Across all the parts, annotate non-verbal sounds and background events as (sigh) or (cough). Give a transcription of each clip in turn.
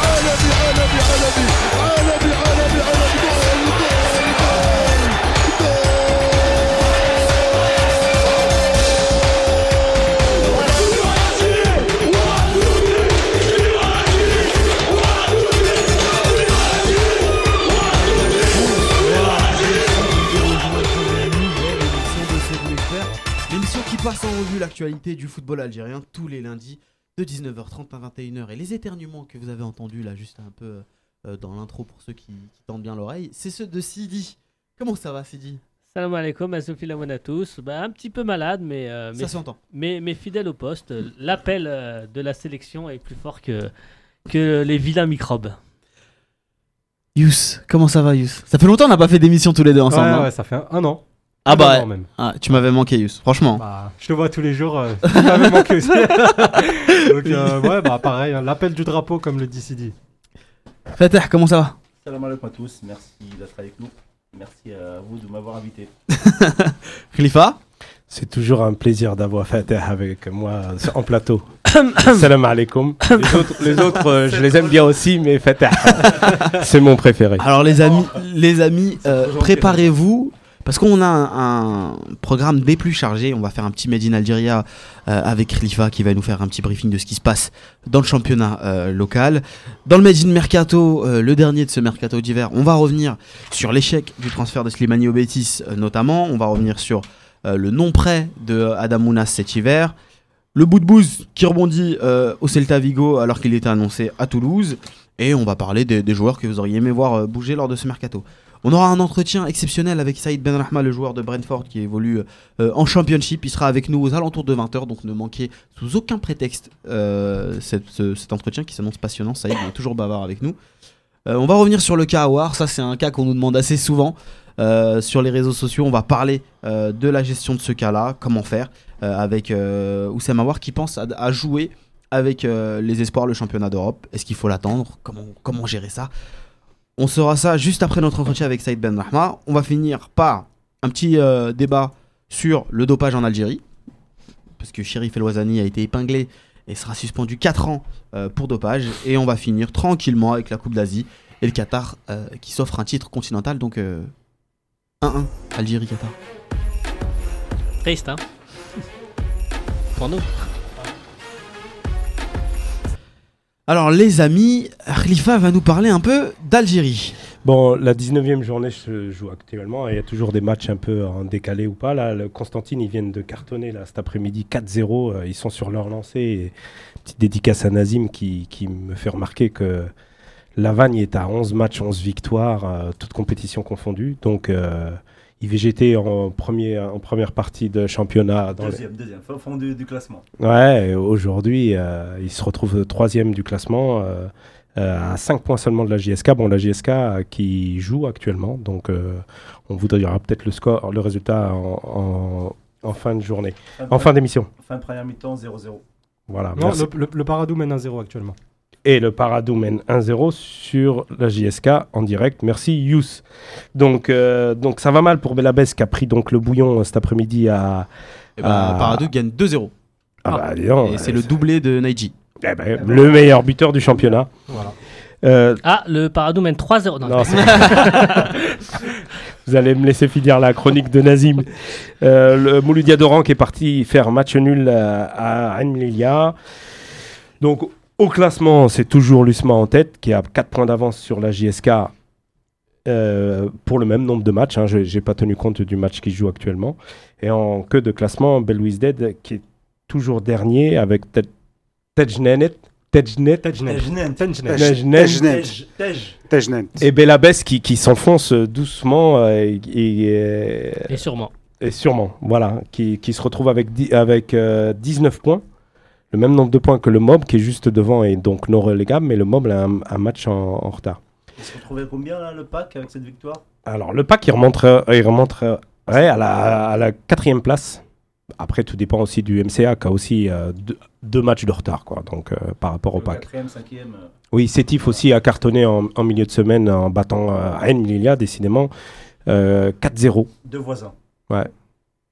عالمي عالمي عالمي عالمي عالمي عالمي جول جول L'émission qui passe en revue l'actualité du football algérien tous les lundis de 19h30 à 21h. Et les éternuements que vous avez entendus là, juste un peu euh, dans l'intro pour ceux qui, qui tendent bien l'oreille, c'est ceux de Sidi. Comment ça va, Sidi? Salam alaikum, à tous. Bah, un petit peu malade, mais, euh, Ça mais, s'entend. mais, mais fidèle au poste. L'appel euh, de la sélection est plus fort que, que les vilains microbes. Yous, comment ça va, Yous? Ça fait longtemps qu'on n'a pas fait d'émission tous les deux ensemble. ouais, hein ouais, ça fait un, un an. Ah bah, même. ah, tu m'avais manqué, Yous. Franchement. Bah, je te vois tous les jours. Euh, (laughs) ça m'avait manqué aussi. (laughs) Donc, euh, ouais, bah pareil, hein, l'appel du drapeau, comme le dit Sidi. Fatah, comment ça va? Salam alaikum à tous, merci d'être avec nous. Merci à vous de m'avoir invité. (laughs) Khalifa? C'est toujours un plaisir d'avoir Fateh avec moi en plateau. (coughs) Salam alaikum. Les autres, les autres euh, je les aime bien aussi, mais Fateh, c'est mon préféré. Alors les amis, les amis, euh, préparez-vous parce qu'on a un, programme des plus chargés. On va faire un petit Made in euh, avec Khalifa qui va nous faire un petit briefing de ce qui se passe dans le championnat euh, local. Dans le Made in Mercato, euh, le dernier de ce mercato d'hiver, on va revenir sur l'échec du transfert de Slimani au Betis notamment. On va revenir sur le non-prêt de Adam Mounas cet hiver. Le bout de bouse qui rebondit au Celta Vigo alors qu'il était annoncé à Toulouse. Et on va parler des, joueurs que vous auriez aimé voir bouger lors de ce mercato. On aura un entretien exceptionnel avec Saïd Benrahma, le joueur de Brentford qui évolue euh, en Championship. Il sera avec nous aux alentours de 20h, donc ne manquez sous aucun prétexte euh, cet entretien qui s'annonce passionnant. Saïd est toujours bavard avec nous. Euh, on va revenir sur le cas Awar. Ça, c'est un cas qu'on nous demande assez souvent. Sur les réseaux sociaux, on va parler de la gestion de ce cas-là, comment faire, avec Oussem Awar qui pense à, jouer avec les espoirs le championnat d'Europe. Est-ce qu'il faut l'attendre? Comment gérer ça? On saura ça juste après notre entretien avec Saïd Ben Rahma. On va finir par un petit euh, débat sur le dopage en Algérie. Parce que Chérif El Ouazani a été épinglé et sera suspendu 4 ans euh, pour dopage. Et on va finir tranquillement avec la Coupe d'Asie et le Qatar euh, qui s'offre un titre continental. Donc euh, 1-1, Algérie-Qatar. Triste, hein Pour nous. Alors les amis, Khalifa va nous parler un peu d'Algérie. Bon, la 19e journée se joue actuellement. et Il y a toujours des matchs un peu en décalé ou pas. Là, le Constantine, ils viennent de cartonner là, cet après-midi 4-0. euh, Ils sont sur leur lancée. Et petite dédicace à Nazim qui, qui me fait remarquer que Lavagne est à 11 matchs, 11 victoires, euh, toutes compétitions confondues. Donc, euh, IVGT en, premier, en première partie de championnat. Dans les- Deuxième, deuxième, fin fond du, du classement. Ouais, et aujourd'hui, euh, il se retrouve troisième du classement, euh, euh, à 5 points seulement de la JSK. Bon, la JSK euh, qui joue actuellement, donc euh, on vous donnera peut-être le score, le résultat en, en- en fin de journée, Fin, en fin d'émission. fin de première mi-temps, 0-0. Voilà. Non, merci. le, le, le Paradou mène 1-0 actuellement. Et le Paradou mène 1-0 sur la JSK en direct. Merci Yous. Donc, euh, donc ça va mal pour Belabès qui a pris donc le bouillon euh, cet après-midi à. Et ben, Ah. Paradou gagne 2-0. Ah bah, dis donc, et euh, c'est le doublé de Naiji. eh ben, le meilleur buteur du championnat. Voilà. Euh, Ah, le Paradou mène 3-0. Non, Non, c'est- (laughs) Vous allez me laisser finir la chronique de Nazim. Euh, le Mouloudia Doran qui est parti faire match nul à Ain Lilia. Donc au classement, c'est toujours l'USMA en tête qui a 4 points d'avance sur la JSK euh, pour le même nombre de matchs. hein. Je n'ai pas tenu compte du match qui joue actuellement. Et en queue de classement, Belouiz Dead qui est toujours dernier avec Tej- Tejnenet. Tejnet. Tejnen. Tejnen. Tejnen. Tejnet. Tejnet. Tej. Tej. Tejnen. Et Belabès qui, qui s'enfonce euh, doucement euh, et, et, Et sûrement. et sûrement, voilà, qui, qui se retrouve avec, avec euh, 19 points, le même nombre de points que le Mob qui est juste devant et donc non relégable, mais le Mob a un, un match en, en retard. Il se retrouvait combien là, le pack avec cette victoire? Alors le pack il remonte, euh, il euh, ouais, à, la, à la quatrième place. Après tout dépend aussi du MCA qui a aussi euh, deux, deux matchs de retard quoi, donc euh, par rapport au pack. quatrième, cinquième. euh, Oui, Sétif aussi a cartonné en, en milieu de semaine en battant Ain Lilia décidément euh, 4-0. Deux voisins. Ouais.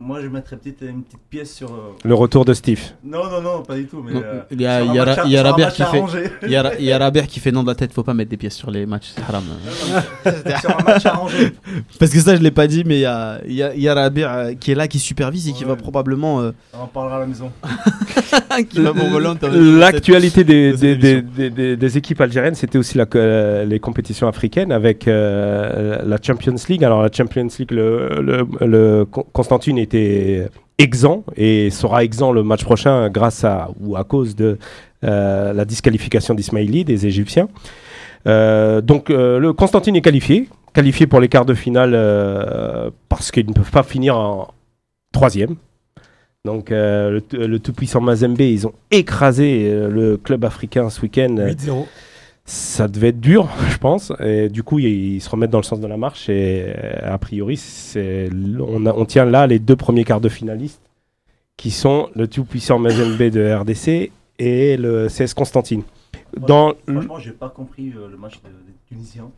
Moi, je mettrais peut-être une petite pièce sur. euh, Le retour de Steve. Non, non, non, pas du tout. Mais, Non, euh, il y a- y a match y a match qui fait-. Il y a, il y a Rabert qui fait non de la tête, faut pas mettre des pièces sur les matchs, c'est haram. (laughs) sur un match ranger. (laughs) Parce que ça, je l'ai pas dit, mais il y a, il y a, il y a Rabert euh, qui est là, qui supervise et qui Ouais. va probablement. euh, On en parlera à la maison. (laughs) L'actualité des, des, des, des- des- des équipes algériennes, c'était aussi la, euh, les compétitions africaines avec euh, la Champions League. Alors la Champions League, le, le- le Con- Constantine était exempt et sera exempt le match prochain grâce à ou à cause de euh, la disqualification d'Ismaili des Égyptiens. Euh, donc euh, le Constantine est qualifié, qualifié pour les quarts de finale parce qu'ils ne peuvent pas finir en troisième. Donc le, tout-puissant Mazembe, ils ont écrasé le club africain ce week-end. 8-0. Ça devait être dur, (laughs) je pense. Et du coup, ils, se remettent dans le sens de la marche. Et euh, a priori, on, a- on tient là les deux premiers quarts de finalistes, qui sont le tout-puissant Mazembe de RDC et le CS Constantine. Dans le- Franchement, j'ai pas compris euh, le match de- des Tunisiens.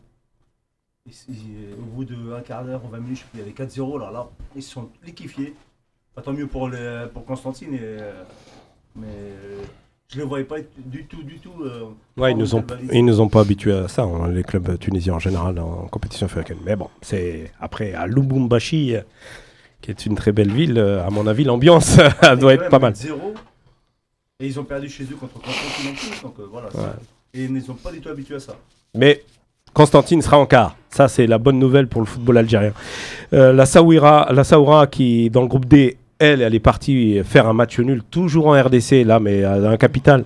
Ils- au bout d'un quart d'heure ou 20 minutes, il y avait 4-0. Alors là, ils se sont liquéfiés. Pas tant mieux pour, les, pour Constantine. et, euh, mais je les voyais pas du tout, du tout. euh, Ouais, ils nous ont, ils nous ont pas habitués à ça, hein, les clubs tunisiens en général en compétition africaine. Mais bon, c'est après à Lubumbashi, euh, qui est une très belle ville, euh, à mon avis, l'ambiance (laughs) doit être pas mal. 0. Et ils ont perdu chez eux contre Constantine en plus. Donc voilà. Ouais. Et ils ne sont pas du tout habitués à ça. Mais Constantine sera en quart. Ça, c'est la bonne nouvelle pour le football algérien. La Saouira, la Saoura qui dans le groupe D, elle, elle est partie faire un match nul, toujours en RDC là, mais à un capital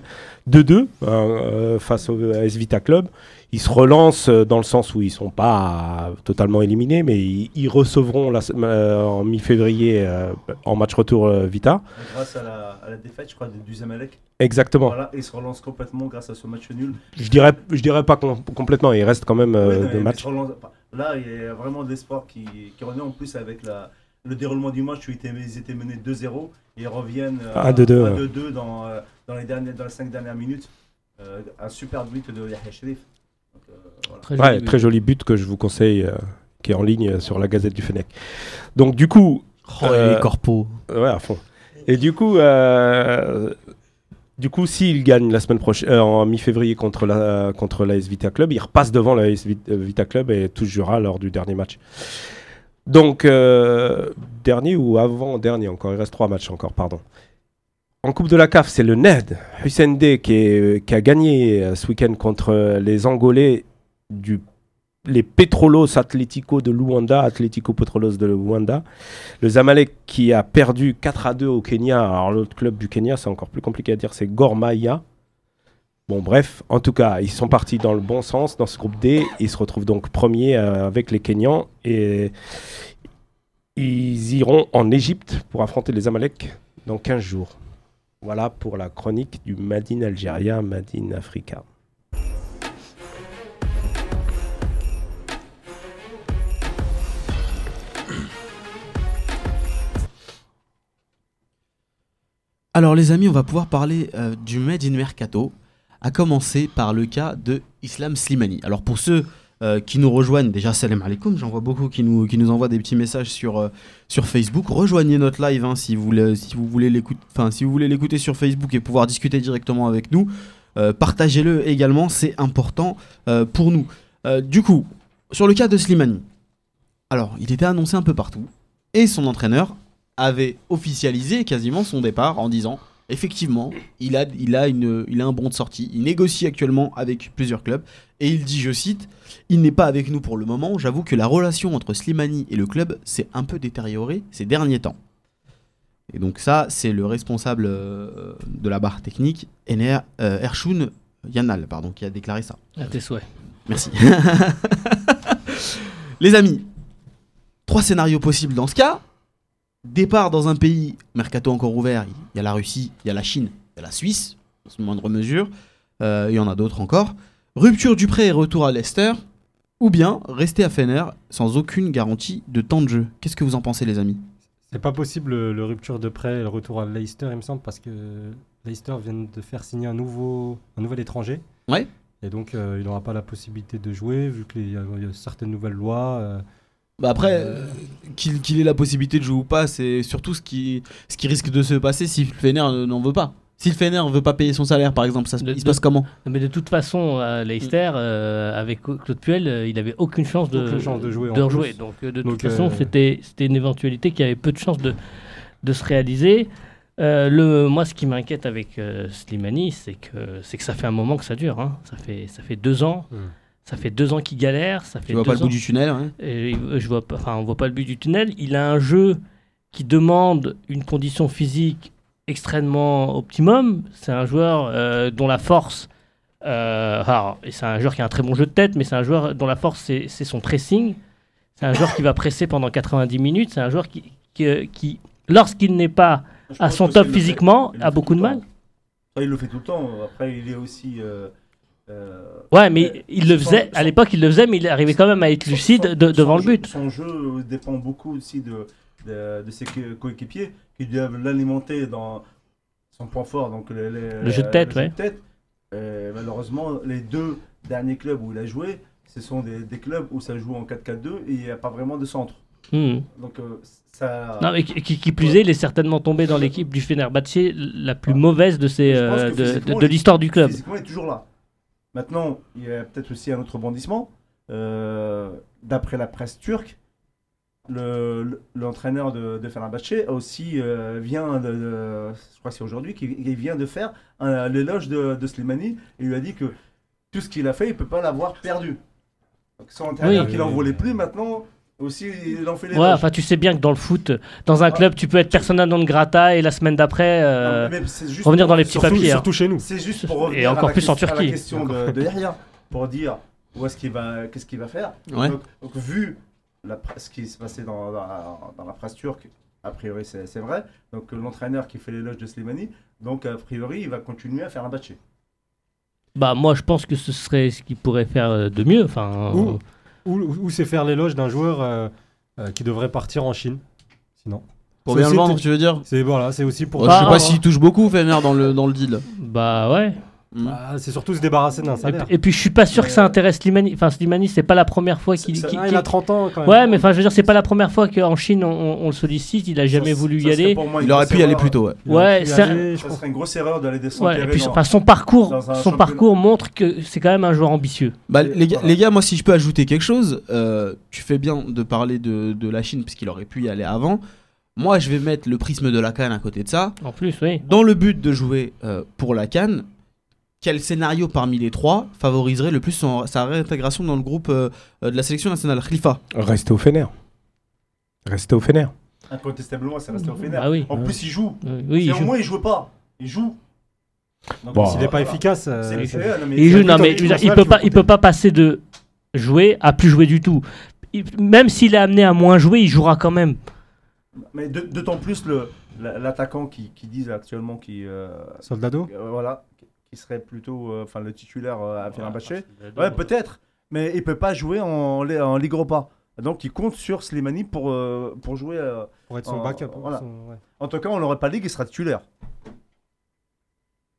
2-2 hein, euh, face au AS Vita Club. Ils se relancent euh, dans le sens où ils sont pas totalement éliminés, mais ils, ils recevront la euh, en mi-février euh, en match retour euh, Vita. Grâce à la, à la défaite, je crois, de- du Zamalek. Exactement. Voilà, et ils se relancent complètement grâce à ce match nul. Je dirais, je dirais pas com- complètement. Il reste quand même euh, Ouais, non, matchs. Là, il y a vraiment de l'espoir qui, qui revient en plus avec la, le déroulement du match où ils étaient, ils étaient menés 2-0 et ils reviennent euh, À 2-2, à ouais. 2-2 dans, euh, dans, les dernières, dans les 5 dernières minutes. Euh, un super but de Yahya Sherif. Euh, voilà. Très Ouais, joli but. très joli but que je vous conseille, euh, qui est en ligne sur la Gazette du Fennec. Donc du coup, Oh, Euh, les corpos. ouais, à fond. Et du coup, euh, du coup, s'il gagne la semaine prochaine, euh, en mi-février contre la contre l'AS Vita Club, il repasse devant euh, Vita Club et touchera lors du dernier match. Donc euh, dernier ou avant dernier encore, il reste trois matchs encore, pardon. En Coupe de la CAF, c'est le NED, Hussein D, qui, qui a gagné euh, ce week-end contre euh, les Angolais du les Petrolos Atlético de Luanda, Atlético Petrolos de Luanda. Le Zamalek qui a perdu 4 à 2 au Kenya. Alors l'autre club du Kenya, c'est encore plus compliqué à dire, c'est Gor Mahia. Bon bref, en tout cas, ils sont partis dans le bon sens dans ce groupe D. Ils se retrouvent donc premiers euh, avec les Kenyans et ils iront en Égypte pour affronter les Zamalek dans 15 jours. Voilà pour la chronique du Madine Algéria, Madine Africa. Alors les amis, on va pouvoir parler euh, du Made in Mercato, à commencer par le cas de Islam Slimani. Alors pour ceux euh, qui nous rejoignent, déjà salam alaikum, j'en vois beaucoup qui nous, qui nous envoient des petits messages sur, euh, sur Facebook. Rejoignez notre live hein, si vous voulez, si vous voulez l'écouter, sur Facebook et pouvoir discuter directement avec nous. Euh, Partagez-le également, c'est important pour nous. Du coup, sur le cas de Slimani, alors il était annoncé un peu partout et son entraîneur avait officialisé quasiment son départ en disant effectivement, il a, il, a une, il a un bon de sortie. Il négocie actuellement avec plusieurs clubs et il dit, je cite, il n'est pas avec nous pour le moment. J'avoue que la relation entre Slimani et le club s'est un peu détériorée ces derniers temps. Et donc ça, c'est le responsable euh, de la barre technique, euh, Ershun Yanal, pardon, qui a déclaré ça. À tes souhaits. Merci. (laughs) Les amis, trois scénarios possibles dans ce cas. Départ dans un pays, mercato encore ouvert, il y a la Russie, il y a la Chine, il y a la Suisse, dans une moindre mesure, Euh, il y en a d'autres encore. Rupture du prêt et retour à Leicester, ou bien rester à Fener sans aucune garantie de temps de jeu. Qu'est-ce que vous en pensez les amis? C'est pas possible le, le rupture de prêt et le retour à Leicester, il me semble, parce que Leicester vient de faire signer un nouveau, un nouvel étranger. Ouais. Et donc, euh, il n'aura pas la possibilité de jouer, vu qu'il y, y a certaines nouvelles lois. euh, Bah après, euh, qu'il qu'il ait la possibilité de jouer ou pas, c'est surtout ce qui, ce qui risque de se passer si le Fener euh, n'en veut pas. Si le Fener veut pas payer son salaire, par exemple, ça se, De- il se de- passe comment Mais de toute façon, à Leicester, euh, avec Claude Puel, euh, il avait aucune chance de, Aucune chance de jouer de rejouer. Donc, euh, de Donc, toute façon, euh, c'était c'était une éventualité qui avait peu de chances de, de se réaliser. Euh, le, moi, ce qui m'inquiète avec euh, Slimani, c'est que, c'est que ça fait un moment que ça dure. hein. Ça, fait, ça fait deux ans. Hmm. Ça fait deux ans qu'il galère. Ça fait Tu vois pas le bout du tunnel hein? Et, euh, je vois pas, enfin, on voit pas le but du tunnel. Il a un jeu qui demande une condition physique extrêmement optimum. C'est un joueur euh, dont la force, euh, alors, et c'est un joueur qui a un très bon jeu de tête, mais c'est un joueur dont la force c'est c'est son pressing. C'est un joueur qui va presser pendant 90 minutes. C'est un joueur qui, qui, euh, qui, lorsqu'il n'est pas Je à son top physiquement, a beaucoup de mal. il le fait tout le temps. Après, il est aussi. euh, euh, Ouais, mais Euh, il le faisait. À l'époque, il le faisait, mais il arrivait quand même à être lucide de- devant le but. Son jeu dépend beaucoup aussi de, de, de ses co- coéquipiers qui doivent l'alimenter dans son point fort, donc le, le- Le jeu de tête, le jeu ouais. de tête. Euh, malheureusement, les deux derniers clubs où il a joué, ce sont des, des clubs où ça joue en 4-4-2 et il n'y a pas vraiment de centre. Hmm. Donc euh, ça. Non, mais qui, qui- qui plus est, il est certainement tombé dans l'équipe du Fenerbahçe la plus mauvaise de, ces, Je pense euh, que de, physiquement, de- de il- l'histoire du club. Physiquement, il est toujours là. Maintenant, il y a peut-être aussi un autre rebondissement. Euh, D'après la presse turque, le- le- l'entraîneur de, de aussi euh, vient de, de- je crois c'est aujourd'hui, qu'il il vient de faire l'éloge de, de Slimani et il lui a dit que tout ce qu'il a fait, il peut pas l'avoir perdu. Donc, son entraîneur Oui. qu'il n'en voulait plus, maintenant aussi, il en fait Ouais, l'éloge. enfin, tu sais bien que dans le foot, dans un Ah. club, tu peux être persona non grata et la semaine d'après euh, revenir dans les petits Surtout, papiers. hein. surtout chez nous. C'est juste pour Et revenir encore à la plus en question- à la Turquie. question de, de Yahya, pour dire où est-ce qu'il va, qu'est-ce qu'il va faire. Ouais. Donc, donc, vu la, ce qui se passait dans, dans- dans la presse turque, a priori c'est c'est vrai. Donc l'entraîneur qui fait l'éloge de Slimani, donc a priori il va continuer à faire un batché. Bah, moi, je pense que ce serait ce qu'il pourrait faire euh, de mieux. Enfin, Ou, ou, ou c'est faire l'éloge d'un joueur euh, euh, qui devrait partir en Chine. Sinon? Pour C'est bien le vendre, tu veux dire? C'est voilà, c'est aussi pour. Oh, Je sais pas s'il touche beaucoup, Fener, dans le, dans le deal. bah ouais. Hmm. Bah, c'est surtout se débarrasser d'un salaire. et puis, je suis pas sûr que ça Euh, intéresse Slimani. Enfin, Slimani, c'est pas la première fois qu'il. Ça- qu'il- Ah, il a 30 ans quand même. Ouais, mais enfin, je veux dire, c'est pas la première fois qu'en Chine on, le sollicite. Il a jamais Ça, voulu ça y aller. pour moi une Il aurait pu y aller plus tôt, ouais. Ouais, Ça serait une grosse erreur d'aller Ouais, descendre. et puis, enfin, son parcours, son championnat. parcours montre que c'est quand même un joueur ambitieux. Bah, les, gars, voilà. les gars, moi, si je peux ajouter quelque chose, euh, tu fais bien de parler de, de la Chine, puisqu'il aurait pu y aller avant. Moi, je vais mettre le prisme de la Cannes à côté de ça. En plus, oui. Dans le but de jouer euh, pour la Cannes, quel scénario parmi les trois favoriserait le plus son- sa réintégration dans le groupe euh, euh, de la sélection nationale Khalifa? Restez au Fener. Restez au Fener. Incontestablement, ça reste au Fener. Ah oui. En plus, il joue. Euh, oui, il au joue. moins il joue pas, il joue. Donc, Bon. S'il n'est pas efficace. euh, C'est- c'est- c'est- non, mais Il c'est joue, un non, mais il peut pas, il peut pas passer de jouer à plus jouer du tout. Il- même s'il est amené à moins jouer, il jouera quand même. Mais d'autant plus l'attaquant qui, qui disent actuellement qui euh, Soldado euh, voilà qui- serait plutôt euh, enfin le titulaire euh, à Fenerbahçe. Ouais, Ouais, peut-être, mais il peut pas jouer en, en Ligue Europa. Donc il compte sur Slimani pour euh, pour jouer. euh, pour être son backup. voilà. son- ouais. En tout cas, en Europa League, il sera titulaire.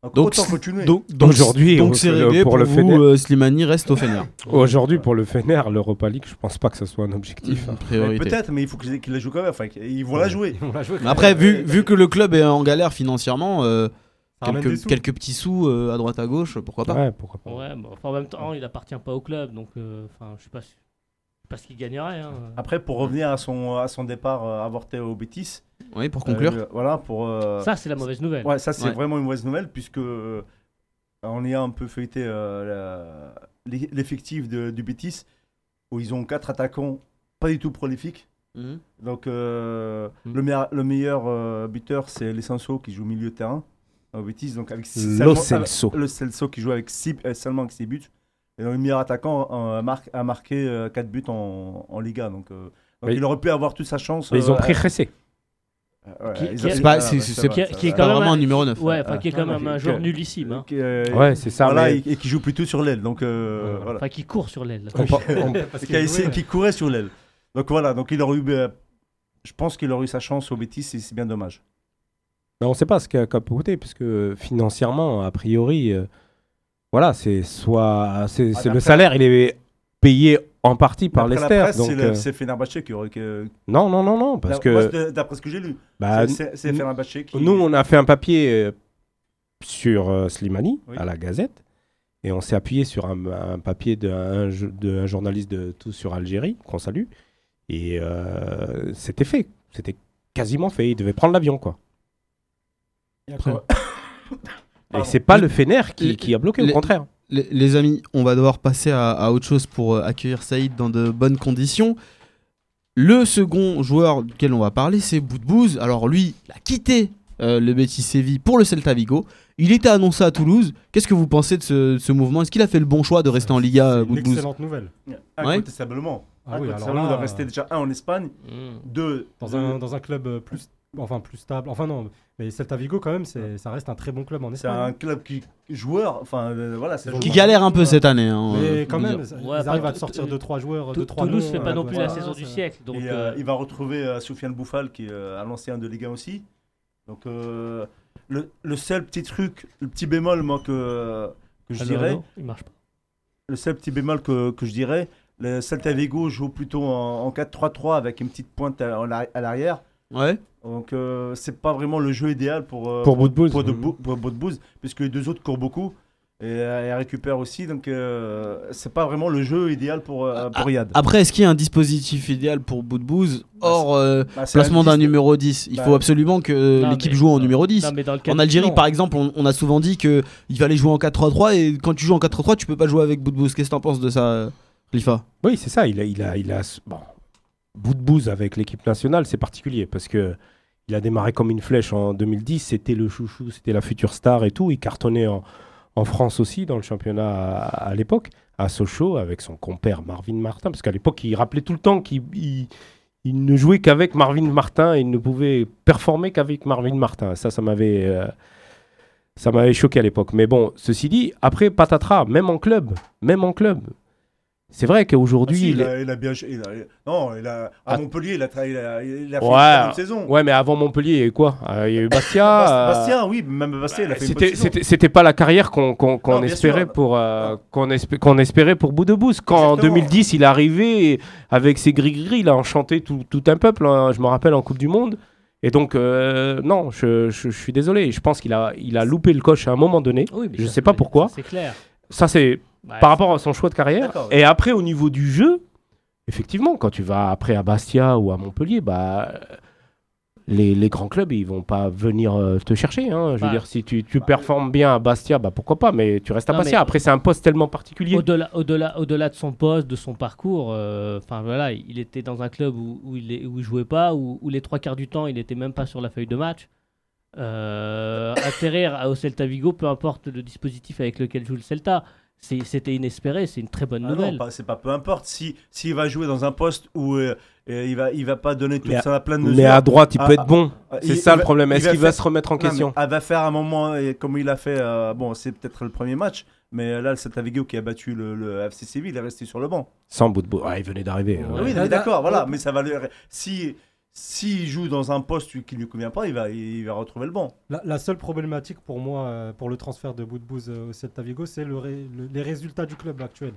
Donc, Donc, autant Sli- continuer. Donc, donc, Aujourd'hui, donc c'est réglé pour pour, le vous, Fener. euh, Slimani reste au Fener. (laughs) Aujourd'hui, pour le Fener, l'Europa League, je pense pas que ce soit un objectif. hein. Peut-être, mais il faut qu'ils qu'il la jouent quand même. Enfin, ils vont la jouer. On l'a. Mais Après, vu, vu que le club est en galère financièrement, quelques, quelques petits sous euh, à droite à gauche, pourquoi pas Ouais, pourquoi pas. Ouais, bon, enfin, en même temps, il appartient pas au club, donc euh, enfin, je sais pas, je sais pas ce qu'il gagnerait. hein. Après, pour revenir à son, à son départ euh, avorté au Bétis. Oui, pour conclure. euh, voilà, pour. euh, Ça, c'est la mauvaise nouvelle. Ouais, ça c'est Ouais. vraiment une mauvaise nouvelle puisque euh, on y a un peu feuilleté euh, l'effectif du Betis où ils ont quatre attaquants pas du tout prolifiques. Mhm. Donc euh, Mhm. le, meilleur, le meilleur euh, buteur c'est l'Essenso qui joue milieu de terrain au Betis donc avec Lo Celso. le Celso qui joue avec six, euh, seulement avec 6 buts. Et donc, le meilleur attaquant euh, a, mar- a marqué 4 buts en, en Liga. Donc, euh, donc il aurait pu avoir toute sa chance. Mais ils ont euh, pris Ressé. euh, Qui- qui- pas- ah, c'est- ouais, c'est- ça va, qui- ça qui est quand même vraiment un- numéro 9. Ouais, qui est quand même un joueur nullissime. hein. Euh, Ouais, c'est ça. voilà, mais et, et qui joue plutôt sur l'aile. Donc euh, Ouais. voilà. Enfin, qui court sur l'aile. on on- (laughs) qui, a a essayé- joué, qui courait sur l'aile. Donc voilà, donc il aurait eu. euh, je pense qu'il aurait eu sa chance au Betis et c'est bien dommage. On ne sait pas ce qu'a coûté, puisque financièrement, a priori, euh, voilà, c'est soit c'est Ah, le salaire, il est payé en partie par donc, c'est euh, Fenerbahçe qui aurait. que- Non, non, non, non, parce que D'après ce que j'ai lu, bah, c'est- Fenerbahçe qui. nous, on a fait un papier euh, sur euh, Slimani Oui. à la Gazette. Et on s'est appuyé sur un, un papier d'un d'un journaliste de tout sur Algérie, qu'on salue. Et euh, c'était fait. C'était quasiment fait. Il devait prendre l'avion, quoi. Et (coughs) Pardon. c'est pas le Fener qui, a bloqué, au contraire. Les, les amis, on va devoir passer à, à autre chose pour euh, accueillir Saïd dans de bonnes conditions. Le second joueur duquel on va parler, c'est Boudbouz. Alors lui, il a quitté euh, le Betis Séville pour le Celta Vigo. Il était annoncé à Toulouse. Qu'est-ce que vous pensez de ce, de ce mouvement? Est-ce qu'il a fait le bon choix de rester en Liga, C'est euh, une Boudbouz? excellente nouvelle. Incontestablement. Ah oui, alors là, il doit rester déjà un en Espagne, Mm. deux Dans un, dans un club plus, enfin, plus stable. Enfin non, mais Celta Vigo quand même, c'est- ça reste un très bon club en C'est Espagne. un club qui joueur, enfin euh, voilà, c'est un Qui joueur. galère un peu cette année. hein, Mais euh, quand même, dire. ils Ouais, arrivent à te sortir Tou- 2-trois joueurs, Tou- 2-3 Toulouse fait pas euh, non plus la saison du siècle. Donc, Et, euh, euh, il va retrouver euh, Soufiane Bouffal qui est euh, l'ancien de Ligue 1 aussi. Donc euh, le, le seul petit truc, le petit bémol moi que, que je alors, dirais, non, il marche pas. le seul petit bémol que, que je dirais, le Celta Vigo joue plutôt en, en 4-3-3 avec une petite pointe à l'arrière. Ouais. Donc euh, c'est pas vraiment le jeu idéal pour euh, Pour Boudbouz. pour, de pour Boudbouz, puisque les deux autres courent beaucoup et, euh, et récupèrent aussi. Donc euh, c'est pas vraiment le jeu idéal pour, euh, pour Riyad. Après, est-ce qu'il y a un dispositif idéal pour Boudbouz hors euh, Bah, placement un d'un numéro 10 Il Bah, faut absolument que l'équipe joue en numéro 10. Non, mais dans le cas En Algérie, non. par exemple, on, on a souvent dit que il fallait jouer en 4-3-3 et quand tu joues en 4-3-3, tu peux pas jouer avec Boudbouz. Qu'est-ce que t'en penses de ça, euh, Khalifa? Oui, c'est ça. Il a, il a, il a, bon, bout de bouse avec l'équipe nationale, c'est particulier parce que il a démarré comme une flèche en 2010. C'était le chouchou, c'était la future star et tout. Il cartonnait en, en France aussi dans le championnat à, l'époque, à Sochaux, avec son compère Marvin Martin, parce qu'à l'époque, il rappelait tout le temps qu'il il- il ne jouait qu'avec Marvin Martin et il ne pouvait performer qu'avec Marvin Martin. Ça, ça m'avait. euh, ça m'avait choqué à l'époque. Mais bon, ceci dit, après patatras, même en club, même en club, c'est vrai Ah, qu'aujourd'hui, si, il a, il a bien. il a- non, il a, à Ah. Montpellier, il a, tra- il a, il a fait Ouais. une bonne saison. Ouais, mais avant Montpellier, il y a eu quoi? Euh, Il y a eu Bastia. Bast- euh, Bastien, oui, même Bastien, il a fait une bonne C'était, saison. c'était, pas la carrière qu'on, qu'on, qu'on Non, bien espérait pour euh, qu'on, espé- qu'on espérait pour Bout de. Quand en Exactement. 2010 il est arrivé avec ses gris-gris, il a enchanté tout, tout un peuple. hein, je me rappelle en Coupe du Monde. Et donc euh, non, je, je- je suis désolé. Je pense qu'il a, il a loupé le coche à un moment donné. Oui, Je ça, sais pas pourquoi. C'est clair. Ça c'est Ouais, par rapport à son choix de carrière. Et après au niveau du jeu, effectivement, quand tu vas après à Bastia ou à Montpellier, bah les, les grands clubs, ils vont pas venir euh, te chercher. hein. Je veux Bah, dire, si tu, tu performes bien à Bastia, bah pourquoi pas, mais tu restes à Non, Bastia. Après, c'est un poste tellement particulier. Au-delà, au-delà, au-delà de son poste, de son parcours, euh, voilà, il était dans un club où, où il, où il jouait pas, où, où les trois quarts du temps il n'était même pas sur la feuille de match. Euh, (laughs) atterrir au Celta Vigo, peu importe le dispositif avec lequel joue le Celta, c'était inespéré, c'est une très bonne Ah non, nouvelle. pas- c'est pas peu importe. Si s'il va jouer dans un poste où euh, euh, il va il va pas donner toute Mais à- sa pleine Mais à droite, il Ah, peut ah, être bon. ah, C'est ça il le problème. Est-ce va qu'il va faire- se remettre en Non, question Elle va faire un moment, et comme il a fait, euh, bon, c'est peut-être le premier match, mais là, le Celta Vigo qui a battu le, le FC Séville, il est resté sur le banc. Sans bout de bout. Ouais, il venait d'arriver. Ouais. euh. Ah oui, d'accord, voilà, là- mais ça va lui... Si s'il joue dans un poste qui lui convient pas, il va, retrouver le banc. La, seule problématique pour moi, euh, pour le transfert de Boudbouz euh, au Celta Vigo, c'est les résultats du club actuel.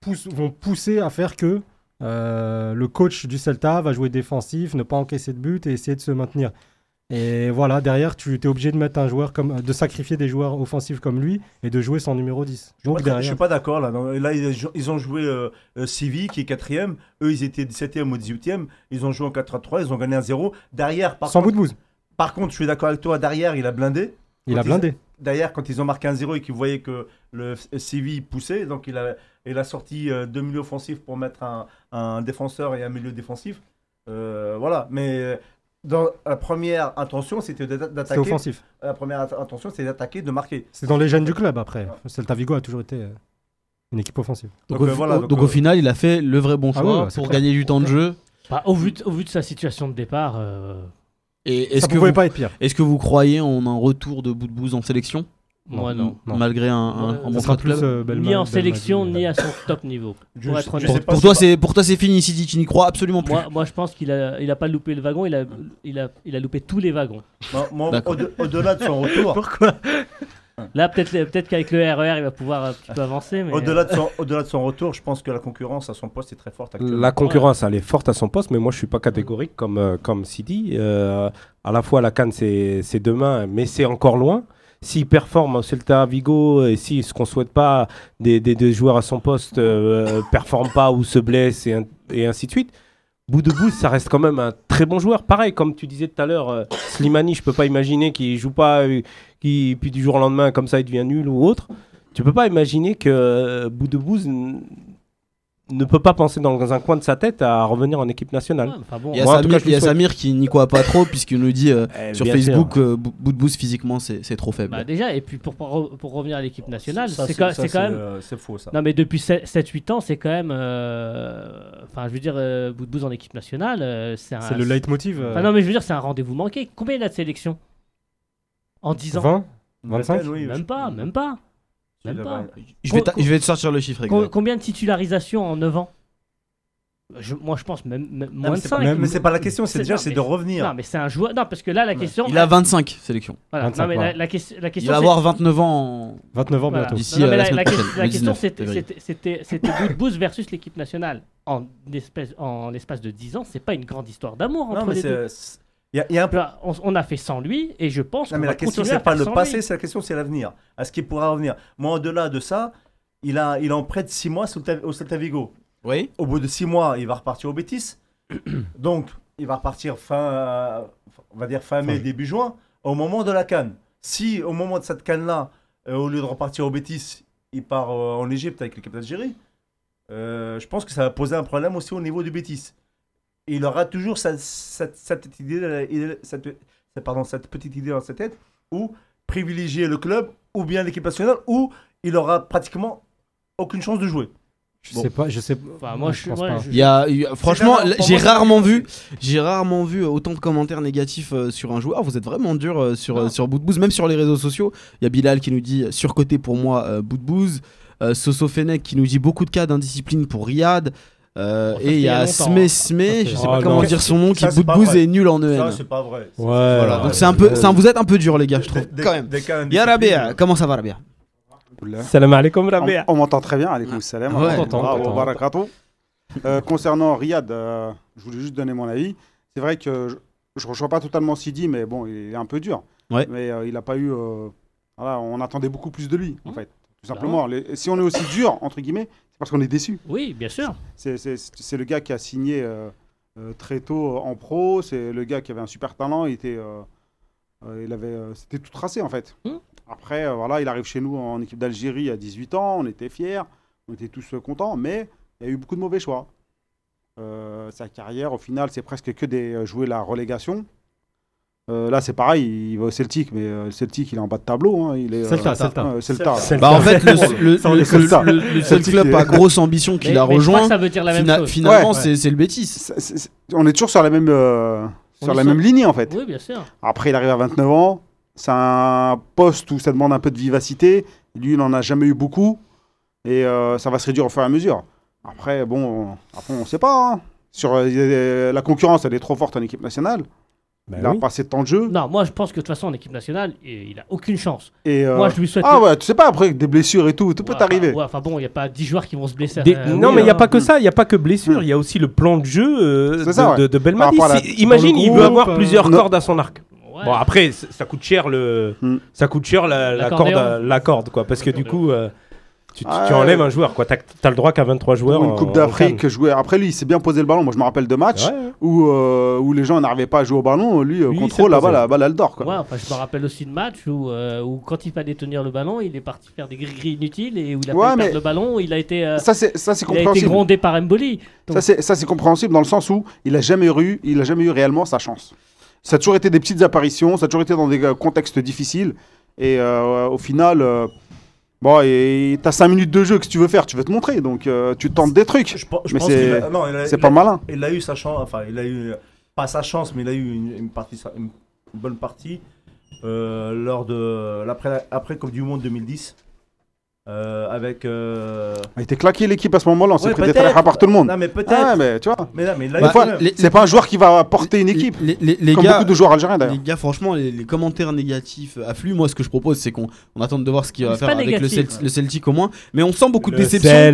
Pousse- vont pousser à faire que euh, le coach du Celta va jouer défensif, ne pas encaisser de but et essayer de se maintenir. Et voilà, derrière, tu es obligé de mettre un joueur comme, de sacrifier des joueurs offensifs comme lui et de jouer sans numéro 10. Je Donc derrière, suis pas d'accord là. Non, Là, ils, ont joué euh, euh, Civi qui est quatrième. Eux, ils étaient 17e ou 18e. Ils ont joué en 4-3-3. Ils ont gagné un 0 Derrière, par sans contre, Boudbouz, par contre, je suis d'accord avec toi. Derrière, il a blindé. il a blindé. Derrière, quand ils ont marqué un 0 et qu'ils voyaient que le Civi poussait, donc il a, il a sorti euh, deux milieux offensifs pour mettre un, un défenseur et un milieu défensif. Euh, voilà. Mais euh, dans la première intention, c'était d'atta- C'était d'attaquer. offensif. La première int- intention, c'était d'attaquer, de marquer. C'est dans les gènes du club après. Celta Vigo a toujours été euh, une équipe offensive. Donc, Donc, au, euh, voilà, au- donc, donc au euh, final, il a fait le vrai bon Ah choix ouais, ouais, c'est pour clair. gagner du temps de jeu. Bah, au, vu de, au vu de sa situation de départ, euh, Et Ça est-ce que, vous, pas être pire. est-ce que vous croyez en un retour de Boudbouz en sélection? Moi non. Non. Malgré un, un, Ouais, un ça bon club euh, Belma- Ni en sélection, euh, ni à son top niveau. (laughs) Je- Pour je- je toi, pas- c'est pour toi, c'est fini. Si tu n'y crois absolument plus. Moi, moi, je pense qu'il a, il a pas loupé le wagon, il a, il a, il a loupé tous les wagons. Au- Au-delà de son retour, (laughs) Pourquoi Là, peut-être peut qu'avec le RER, il va pouvoir un petit peu avancer. Mais... Au-delà de, son, au-delà de son retour, je pense que la concurrence à son poste est très forte actuellement. La concurrence, elle est forte à son poste, mais moi je suis pas catégorique comme, euh, comme Sidi. Euh, à la fois la Cannes, c'est, c'est demain, mais c'est encore loin. S'il performe au Celta Vigo, et si ce qu'on souhaite pas, des, des, joueurs à son poste euh, performent pas ou se blessent et, ainsi de suite, bout bout, ça reste quand même un très bon joueur. Pareil, comme tu disais tout à l'heure, euh, Slimani, je peux pas imaginer qu'il joue pas, euh, puis du jour au lendemain, comme ça, il devient nul ou autre. Tu peux pas imaginer que euh, n- ne peut pas penser dans un coin de sa tête à revenir en équipe nationale. Bon, Il y a, Moi, Samir, cas, je lui il y a souhaite. Samir qui n'y croit pas trop puisqu'il nous dit euh, Eh, sur Facebook euh, Bou- bout de boost physiquement c'est trop faible. bah, déjà, et puis pour, pour, pour revenir à l'équipe nationale, c'est quand, ça, c'est quand même. euh, c'est faux ça. Non, mais depuis 7-8 ans, c'est quand même. euh, Enfin, je veux dire, euh, bout de bout en équipe nationale, euh, c'est un. C'est le leitmotiv. euh, Enfin, non, mais je veux dire, c'est un rendez-vous manqué. Combien il a de sélections? En 10 ans 20 25? Peine, oui, Même pas, même pas. Même pas. Je vais, Co- ta- je vais te sortir le chiffre exact. combien de titularisations en 9 ans Je- Moi, je pense même, même Non, moins mais de c'est pas- 5. Mais c'est pas la question, C'est- déjà non, c'est mais- de revenir. Non, mais c'est un joueur. Non, parce que là, la question. Il a 25 sélections. Voilà. 25, non, mais la, ouais. la question, la Il question va c'est- avoir 29 ans. en- 29 ans Voilà. bientôt. D'ici, Non, mais la la, semaine la prochaine, question- la le question, 19 c'était février. c'était- c'était c'était bout de bouse versus l'équipe nationale. En espèce- en l'espace de 10 ans, c'est pas une grande histoire d'amour Non, entre mais les deux. c'est. c'est- Il y a- il y a un Là, on, on a fait sans lui et je pense Non, mais la question, à c'est pas le passé, c'est la question, c'est l'avenir. Est-ce qu'il pourra revenir Moi, au-delà de ça, il, a, il est en prêt de 6 mois au Celta Vigo. Oui. Au bout de 6 mois, il va repartir au Bétis. (coughs) Donc, il va repartir fin, euh, on va dire fin mai, début juin, au moment de la canne. Si, au moment de cette canne-là, euh, au lieu de repartir au Bétis, il part euh, en Égypte avec l'équipe d'Algérie, euh, je pense que ça va poser un problème aussi au niveau du Bétis. Il aura toujours cette, cette, cette petite idée, cette, pardon, cette petite idée dans sa tête où privilégier le club ou bien l'équipe nationale où il aura pratiquement aucune chance de jouer. Je Bon. sais pas, je sais Enfin, moi, je, pense moi, pas. je- Il y a, il y a- franchement, j'ai rarement vu, j'ai rarement vu autant de commentaires négatifs euh, sur un joueur. Vous êtes vraiment dur euh, sur euh, sur Boudbouz, même sur les réseaux sociaux. Il y a Bilal qui nous dit euh, surcoté pour moi euh, Boudbouz, euh, Soso Fennec qui nous dit beaucoup de cas d'indiscipline pour Riyad. Euh, ça, et il y a longtemps, Smé hein. Smé, Ça, je sais Ah, pas comment non. dire son nom, qui Ça, pas Boudbouz vrai. est nul en EN. Ça, c'est pas vrai. Ouais, Voilà, ouais, donc c'est un peu, un- vous êtes un peu dur les gars, je trouve. Quand même. Ya Rabia, comment ça va Rabia? Salam alaikum, On, Rabia. on m'entend très bien, alaikum salam. On t'entend. Euh, concernant Riyad, euh, je voulais juste donner mon avis. C'est vrai que je ne rejoins pas totalement Sidi, mais bon, il est un peu dur. Ouais. Mais euh, il n'a pas eu. euh, voilà, on attendait beaucoup plus de lui, en fait. Tout simplement. Les- si on est aussi dur, entre guillemets, parce qu'on est déçu. Oui, bien sûr. C'est- le gars qui a signé euh, euh, très tôt en pro. C'est le gars qui avait un super talent. Il était, euh, il avait, c'était tout tracé en fait. Hmm. Après, voilà, il arrive chez nous en équipe d'Algérie à 18 ans. On était fiers, on était tous contents, mais il y a eu beaucoup de mauvais choix. Sa carrière, au final, c'est presque que des jouer la relégation. Euh, là, c'est pareil, il va au Celtic, mais euh, le Celtic, il est en bas de tableau. hein, il est, euh, Celta, Celta. euh, Celta. Celta. Bah en fait le, le, le- le- le seul Celtic club à (laughs) grosse ambition qu'il a mais rejoint, que ça veut dire la même fina- chose. finalement Ouais. c'est c'est le c'est- on est toujours sur la même, euh, sur la sur- même lignée en fait. Oui, bien sûr. Après, il arrive à 29 ans. C'est un poste où ça demande un peu de vivacité. Lui, il n'en a jamais eu beaucoup. Et euh, ça va se réduire au fur et à mesure. Après, bon, après, on ne sait pas. hein. Sur, euh, la concurrence, elle est trop forte en équipe nationale. Il a oui. pas assez de temps de jeu. Non, moi, je pense que de toute façon, en équipe nationale, il il a aucune chance. Et, euh, Moi, je lui souhaite. ah ouais, tu sais pas, après, des blessures et tout, tout peut Ouais, arriver. Enfin, ouais, enfin bon, il n'y a pas 10 joueurs qui vont se blesser. Des- Euh, non, oui, mais il n'y a hein. pas que ça, il n'y a pas que blessure, Hmm. il y a aussi le plan de jeu euh, de, ça, ouais. de, de Belmadi. Par rapport à la- Si- imagine, il veut avoir euh, plusieurs non. cordes à son arc. Ouais. Bon, après, ça coûte cher le, Hmm. ça coûte cher la, la corde, la corde, quoi, parce que du coup, euh, tu, tu- Ah tu ouais. enlèves un joueur, quoi. T'as as le droit qu'à 23 joueurs. Une Coupe d'Afrique, jouer. Après, lui, il s'est bien posé le ballon. Moi, je me rappelle de matchs. Ouais. où, euh, où les gens n'arrivaient pas à jouer au ballon. Lui, euh, Lui, contrôle, là-bas, la balle, elle dort. Quoi. Ouais, enfin, je me rappelle aussi de matchs où, euh, où quand il fallait tenir le ballon, il est parti faire des gris-gris inutiles et où il a Ouais, mais- perdre le ballon, il a été, euh, Ça, c'est ça, c'est il a été compréhensible. grondé par Mboli. Donc- Ça, c'est, ça, c'est compréhensible dans le sens où il a jamais eu, il a jamais eu réellement sa chance. Ça a toujours été des petites apparitions, ça a toujours été dans des contextes difficiles. Et euh, au final, euh, bon, et t'as 5 minutes de jeu que tu veux faire, tu veux te montrer, donc euh, tu tentes des trucs. Je, Mais c'est- pas malin. Il a eu sa chance, enfin, il a eu, pas sa chance, mais il a eu une, une partie, une, une bonne partie euh, lors de l'après après Coupe du Monde 2010. Euh, avec. euh, Il était claqué l'équipe à ce moment-là, on s'est ouais, pris des traits par tout le monde. Non, mais peut-être. Ah, mais tu vois, Mais mais là, Bah, c'est pas un joueur qui va porter une équipe. Les, les- les Comme gars, beaucoup de joueurs algériens d'ailleurs. les gars, franchement, les, les commentaires négatifs affluent. Moi, ce que je propose, c'est qu'on on attende de voir ce qu'il va C'est faire avec le, négatif, Celt- ouais. le Celtic au moins. Mais on sent beaucoup de déception. Euh,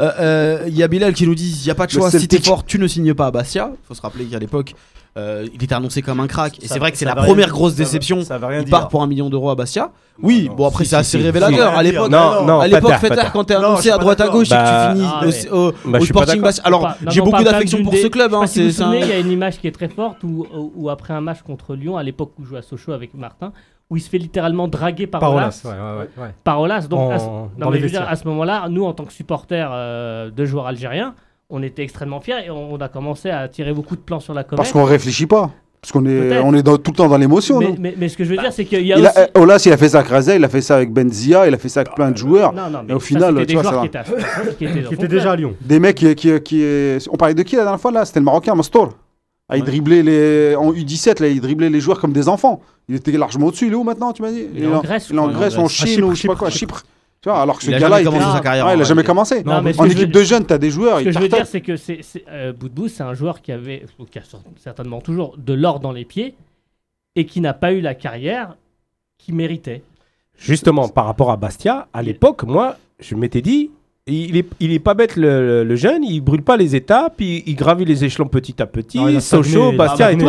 euh, Il y a Bilal qui nous dit il n'y a pas de choix. Si t'es fort, tu ne signes pas à Bastia. Il faut se rappeler qu'à l'époque, euh, il était annoncé comme un crack. Et c'est vrai que c'est la première dire. grosse Ça déception. Ça rien Il dire. part pour un million d'euros à Bastia. Oui, non. bon après Si, c'est si, assez si. révélateur. Si, à l'époque, Non, non, à l'époque, quand t'es annoncé à droite à gauche et que Bah, tu finis ah, au, mais- au- Bah, au Sporting. Bastia. Alors, j'ai beaucoup d'affection pour ce club. Hein, il y a une image qui est très forte où, après un match contre Lyon, à l'époque où je jouais à Sochaux avec Martin, où il se fait littéralement draguer par Parolas, Olas. ouais, ouais, ouais, ouais. Par Olas. Donc, En- à ce, dans non, les mais je veux dire, vestiaires. à ce moment-là, nous, en tant que supporters euh, de joueurs algériens, on était extrêmement fiers et on, on a commencé à tirer beaucoup de plans sur la comète. Parce qu'on réfléchit pas. Parce qu'on est, on est dans- tout le temps dans l'émotion. mais, nous. mais, mais ce que je veux dire, c'est qu'il y a Il aussi... a, eh, Olas, il a fait ça avec Razel, il a fait ça avec Benzia, il a fait ça avec plein de joueurs. Non, non, mais Et au ça, final, tu des vois, ça qui étaient, (laughs) qui étaient Qui déjà à Lyon. Des mecs qui, qui, qui- On parlait de qui la dernière fois là? C'était le Marocain, Mastor. Ah, il Ouais. driblait les... En U17, là, il driblait les joueurs comme des enfants. Il était largement au-dessus. Il est où maintenant, tu m'as dit? Il est en Grèce, Il est en Grèce, en Chine Chypre, ou je sais pas quoi, à Chypre. Tu vois, alors que ce Il a gars-là, jamais il commencé était- sa carrière. Ouais, il en a jamais commencé. Non, mais ce En je équipe veux- de jeunes, t'as des joueurs. Ce que je veux dire, c'est que c'est, c'est, euh, Boudbouz, c'est un joueur qui avait, ou qui a cer- certainement toujours, de l'or dans les pieds et qui n'a pas eu la carrière qu'il méritait. Justement, par rapport à Bastia, à l'époque, moi, je m'étais dit, il est, il est pas bête le, le jeune, il brûle pas les étapes, il, il gravit les échelons petit à petit, Non, Sochaux, Bastia et tout.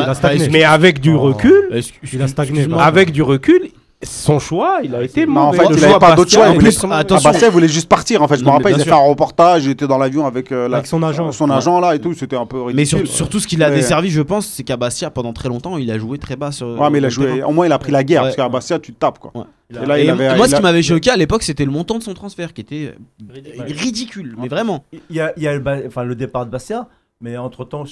Mais avec du Oh. recul, Il a stagné. Excuse-moi. avec du recul, son choix, il a été Mais en mauvais. fait, il choix avait pas d'autre choix, extrêmement- Attention. Ah, Bastia, il voulait juste partir. En fait, je me rappelle, il a fait un reportage, il était dans l'avion avec euh, la- Avec son agent. son Ouais. agent là et tout. C'était un peu ridicule. Mais sur- surtout, ce qu'il a desservi, je pense, c'est qu'à Bastia, pendant très longtemps, il a joué très bas sur. Ouais, mais il a joué. terrain. Au moins, il a pris la guerre. Ouais. Parce qu'à Bastia, tu te tapes quoi. Ouais. Et là, Et il avait. moi, il ce qui m'avait choqué à l'époque, c'était le montant de son transfert qui était Ridicule. mais vraiment. Il y a, il y a le, ba- enfin, le départ de Bastia, mais entre-temps,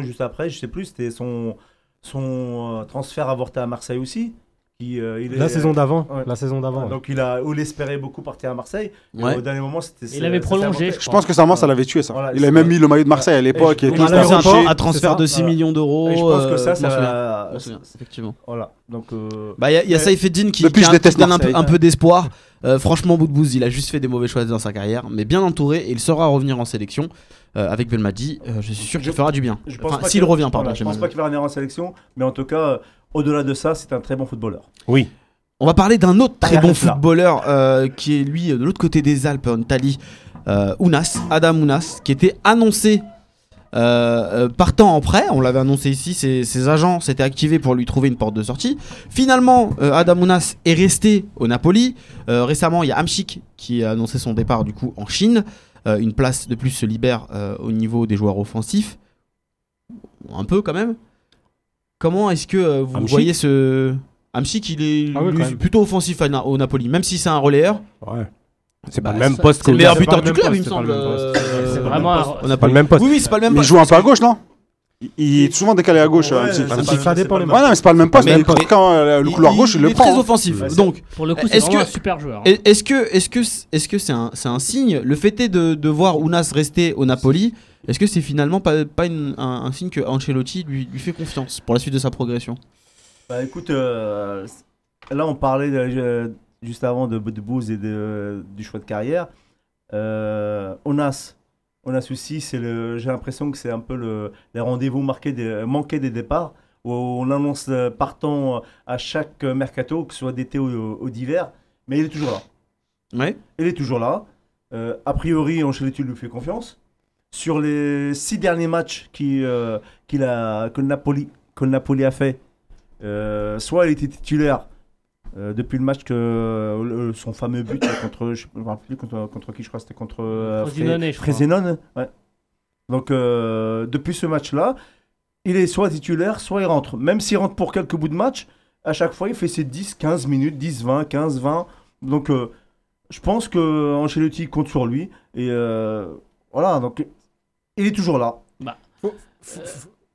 juste après, je sais plus, c'était son, son euh, transfert avorté à Marseille aussi. Qui, euh, il est- La saison d'avant. Ouais. La saison d'avant. ouais. Donc il a, où il espérait beaucoup partir à Marseille. Ouais. Au dernier moment, c'était. Il avait prolongé, je Je pense que ça, ça l'avait tué ça. Voilà, Il a c'est même mis le maillot de Marseille à l'époque. On C'était a un un transfert de ça, 6 voilà. millions d'euros. Je pense que euh, ça, ça souviens, effectivement. Voilà. Donc. euh, Bah, il y a, il mais- Saïfeddin qui, donne un peu, Marseille. un peu d'espoir. Euh, franchement, Boudbouz, il a juste fait des mauvais choix dans sa carrière, mais bien entouré et il saura revenir en sélection euh, avec Belmadi. Euh, je suis sûr qu'il fera du bien. je pense Enfin, pas s'il qu'il- revient, pardon. voilà, je pense pas qu'il va revenir en sélection, mais en tout cas, euh, au-delà de ça, c'est un très bon footballeur. Oui. On va parler d'un autre très bon footballeur euh, qui est lui de l'autre côté des Alpes en Italie, euh, Ounas, Adam Ounas, qui était annoncé euh, partant en prêt. On l'avait annoncé ici, ses, ses agents s'étaient activés pour lui trouver une porte de sortie. Finalement, euh, Adam Ounas est resté au Napoli. Euh, récemment, il y a Hamsik qui a annoncé son départ du coup en Chine. Euh, une place de plus se libère euh, au niveau des joueurs offensifs. Un peu quand même. Comment est-ce que euh, vous voyez ce... Hamsik, il est Ah oui, plutôt offensif à Na- au Napoli, même si c'est un relayeur. Ouais. C'est pas Bah, le même poste C'est que le meilleur buteur du club, il me poste, semble. poste. euh, C'est vraiment un- Au pas le même poste. Oui, oui, c'est pas le même Mais il poste. joue un peu à gauche, non? Il- Il est souvent décalé à gauche. Ouais, euh, Hamsik, pas le- ça dépend Ouais, même. non, mais c'est pas le même poste. Mais- il quand euh, le Il- couloir gauche, il le est très hein. offensif. Ouais, Donc, Pour le coup, c'est Est-ce vraiment que- un super joueur. hein. est- est-ce que est-ce que est-ce que c'est un c'est un signe le fait est de, de voir Ounas rester au Napoli Est-ce que c'est finalement pas, pas une- un, un signe que Ancelotti lui, lui fait confiance pour la suite de sa progression? Bah écoute, euh, là on parlait de- euh, juste avant de, de Booz et de, du choix de carrière. Euh, Onas, Onas aussi, c'est le, j'ai l'impression que c'est un peu le, les rendez-vous marqués des, manqués des départs, où on annonce euh, partant à chaque euh, mercato, que ce soit d'été ou, ou d'hiver, mais il est toujours là. Ouais. Il est toujours là. Euh, a priori, Ancelotti lui fait confiance. Sur les six derniers matchs qui, euh, qu'il a, que, le Napoli, que le Napoli a fait, euh, soit il était titulaire euh, depuis le match que son fameux but (coughs) contre, je me rappelle plus contre, contre qui je crois, c'était contre Frosinone, Fré- je crois. Frosinone, ouais. Donc depuis ce match-là, il est soit titulaire, soit il rentre. Même s'il rentre pour quelques bouts de match, à chaque fois il fait ses 10, 15 minutes, 10, 20, 15, 20. Donc je pense que Ancelotti compte sur lui et voilà, donc il est toujours là.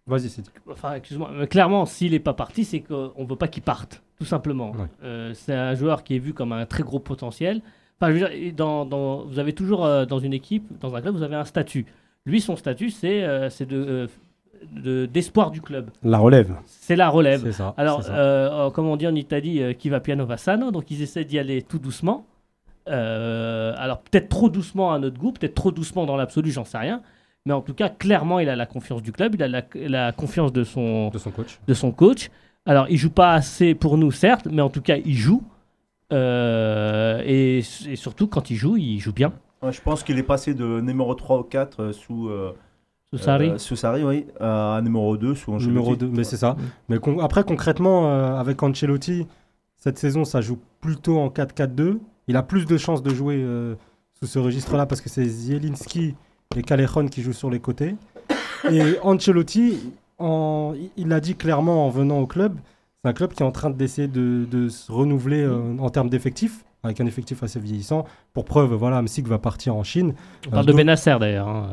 Vas-y, c'est Enfin, excuse-moi, mais clairement, s'il n'est pas parti, c'est qu'on ne veut pas qu'il parte, tout simplement. Ouais. Euh, c'est un joueur qui est vu comme un très gros potentiel. Enfin, je veux dire, et dans, dans- vous avez toujours euh, dans une équipe, dans un club, vous avez un statut. Lui, son statut, c'est euh, c'est de, euh, de- d'espoir du club. La relève. C'est la relève. c'est ça. Alors, ça. euh, euh, comme on dit en Italie, euh, qui va piano va sano, donc ils essaient d'y aller tout doucement. Euh, alors peut-être trop doucement à notre goût, peut-être trop doucement dans l'absolu, j'en sais rien. Mais en tout cas, clairement, il a la confiance du club, il a la, la confiance de son, De son coach. de son coach. Alors, il joue pas assez pour nous, certes, mais en tout cas, il joue. Euh, et, et surtout, quand il joue, il joue bien. Ouais, je pense qu'il est passé de numéro 3 ou 4 euh, sous, euh, Sous Sarri. euh, sous Sarri, oui, à numéro 2 sous Ancelotti. Numéro 2, mais c'est ça. Mais con- après, concrètement, euh, avec Ancelotti, cette saison, ça joue plutôt en 4-4-2. Il a plus de chances de jouer euh, sous ce registre-là parce que c'est Zielinski et Callejon qui jouent sur les côtés. Et Ancelotti, en- il l'a dit clairement en venant au club, c'est un club qui est en train d'essayer de, de se renouveler euh, en termes d'effectifs, avec un effectif assez vieillissant. Pour preuve, voilà, Amsik va partir en Chine. On parle Euh, de donc- Benasser d'ailleurs. hein.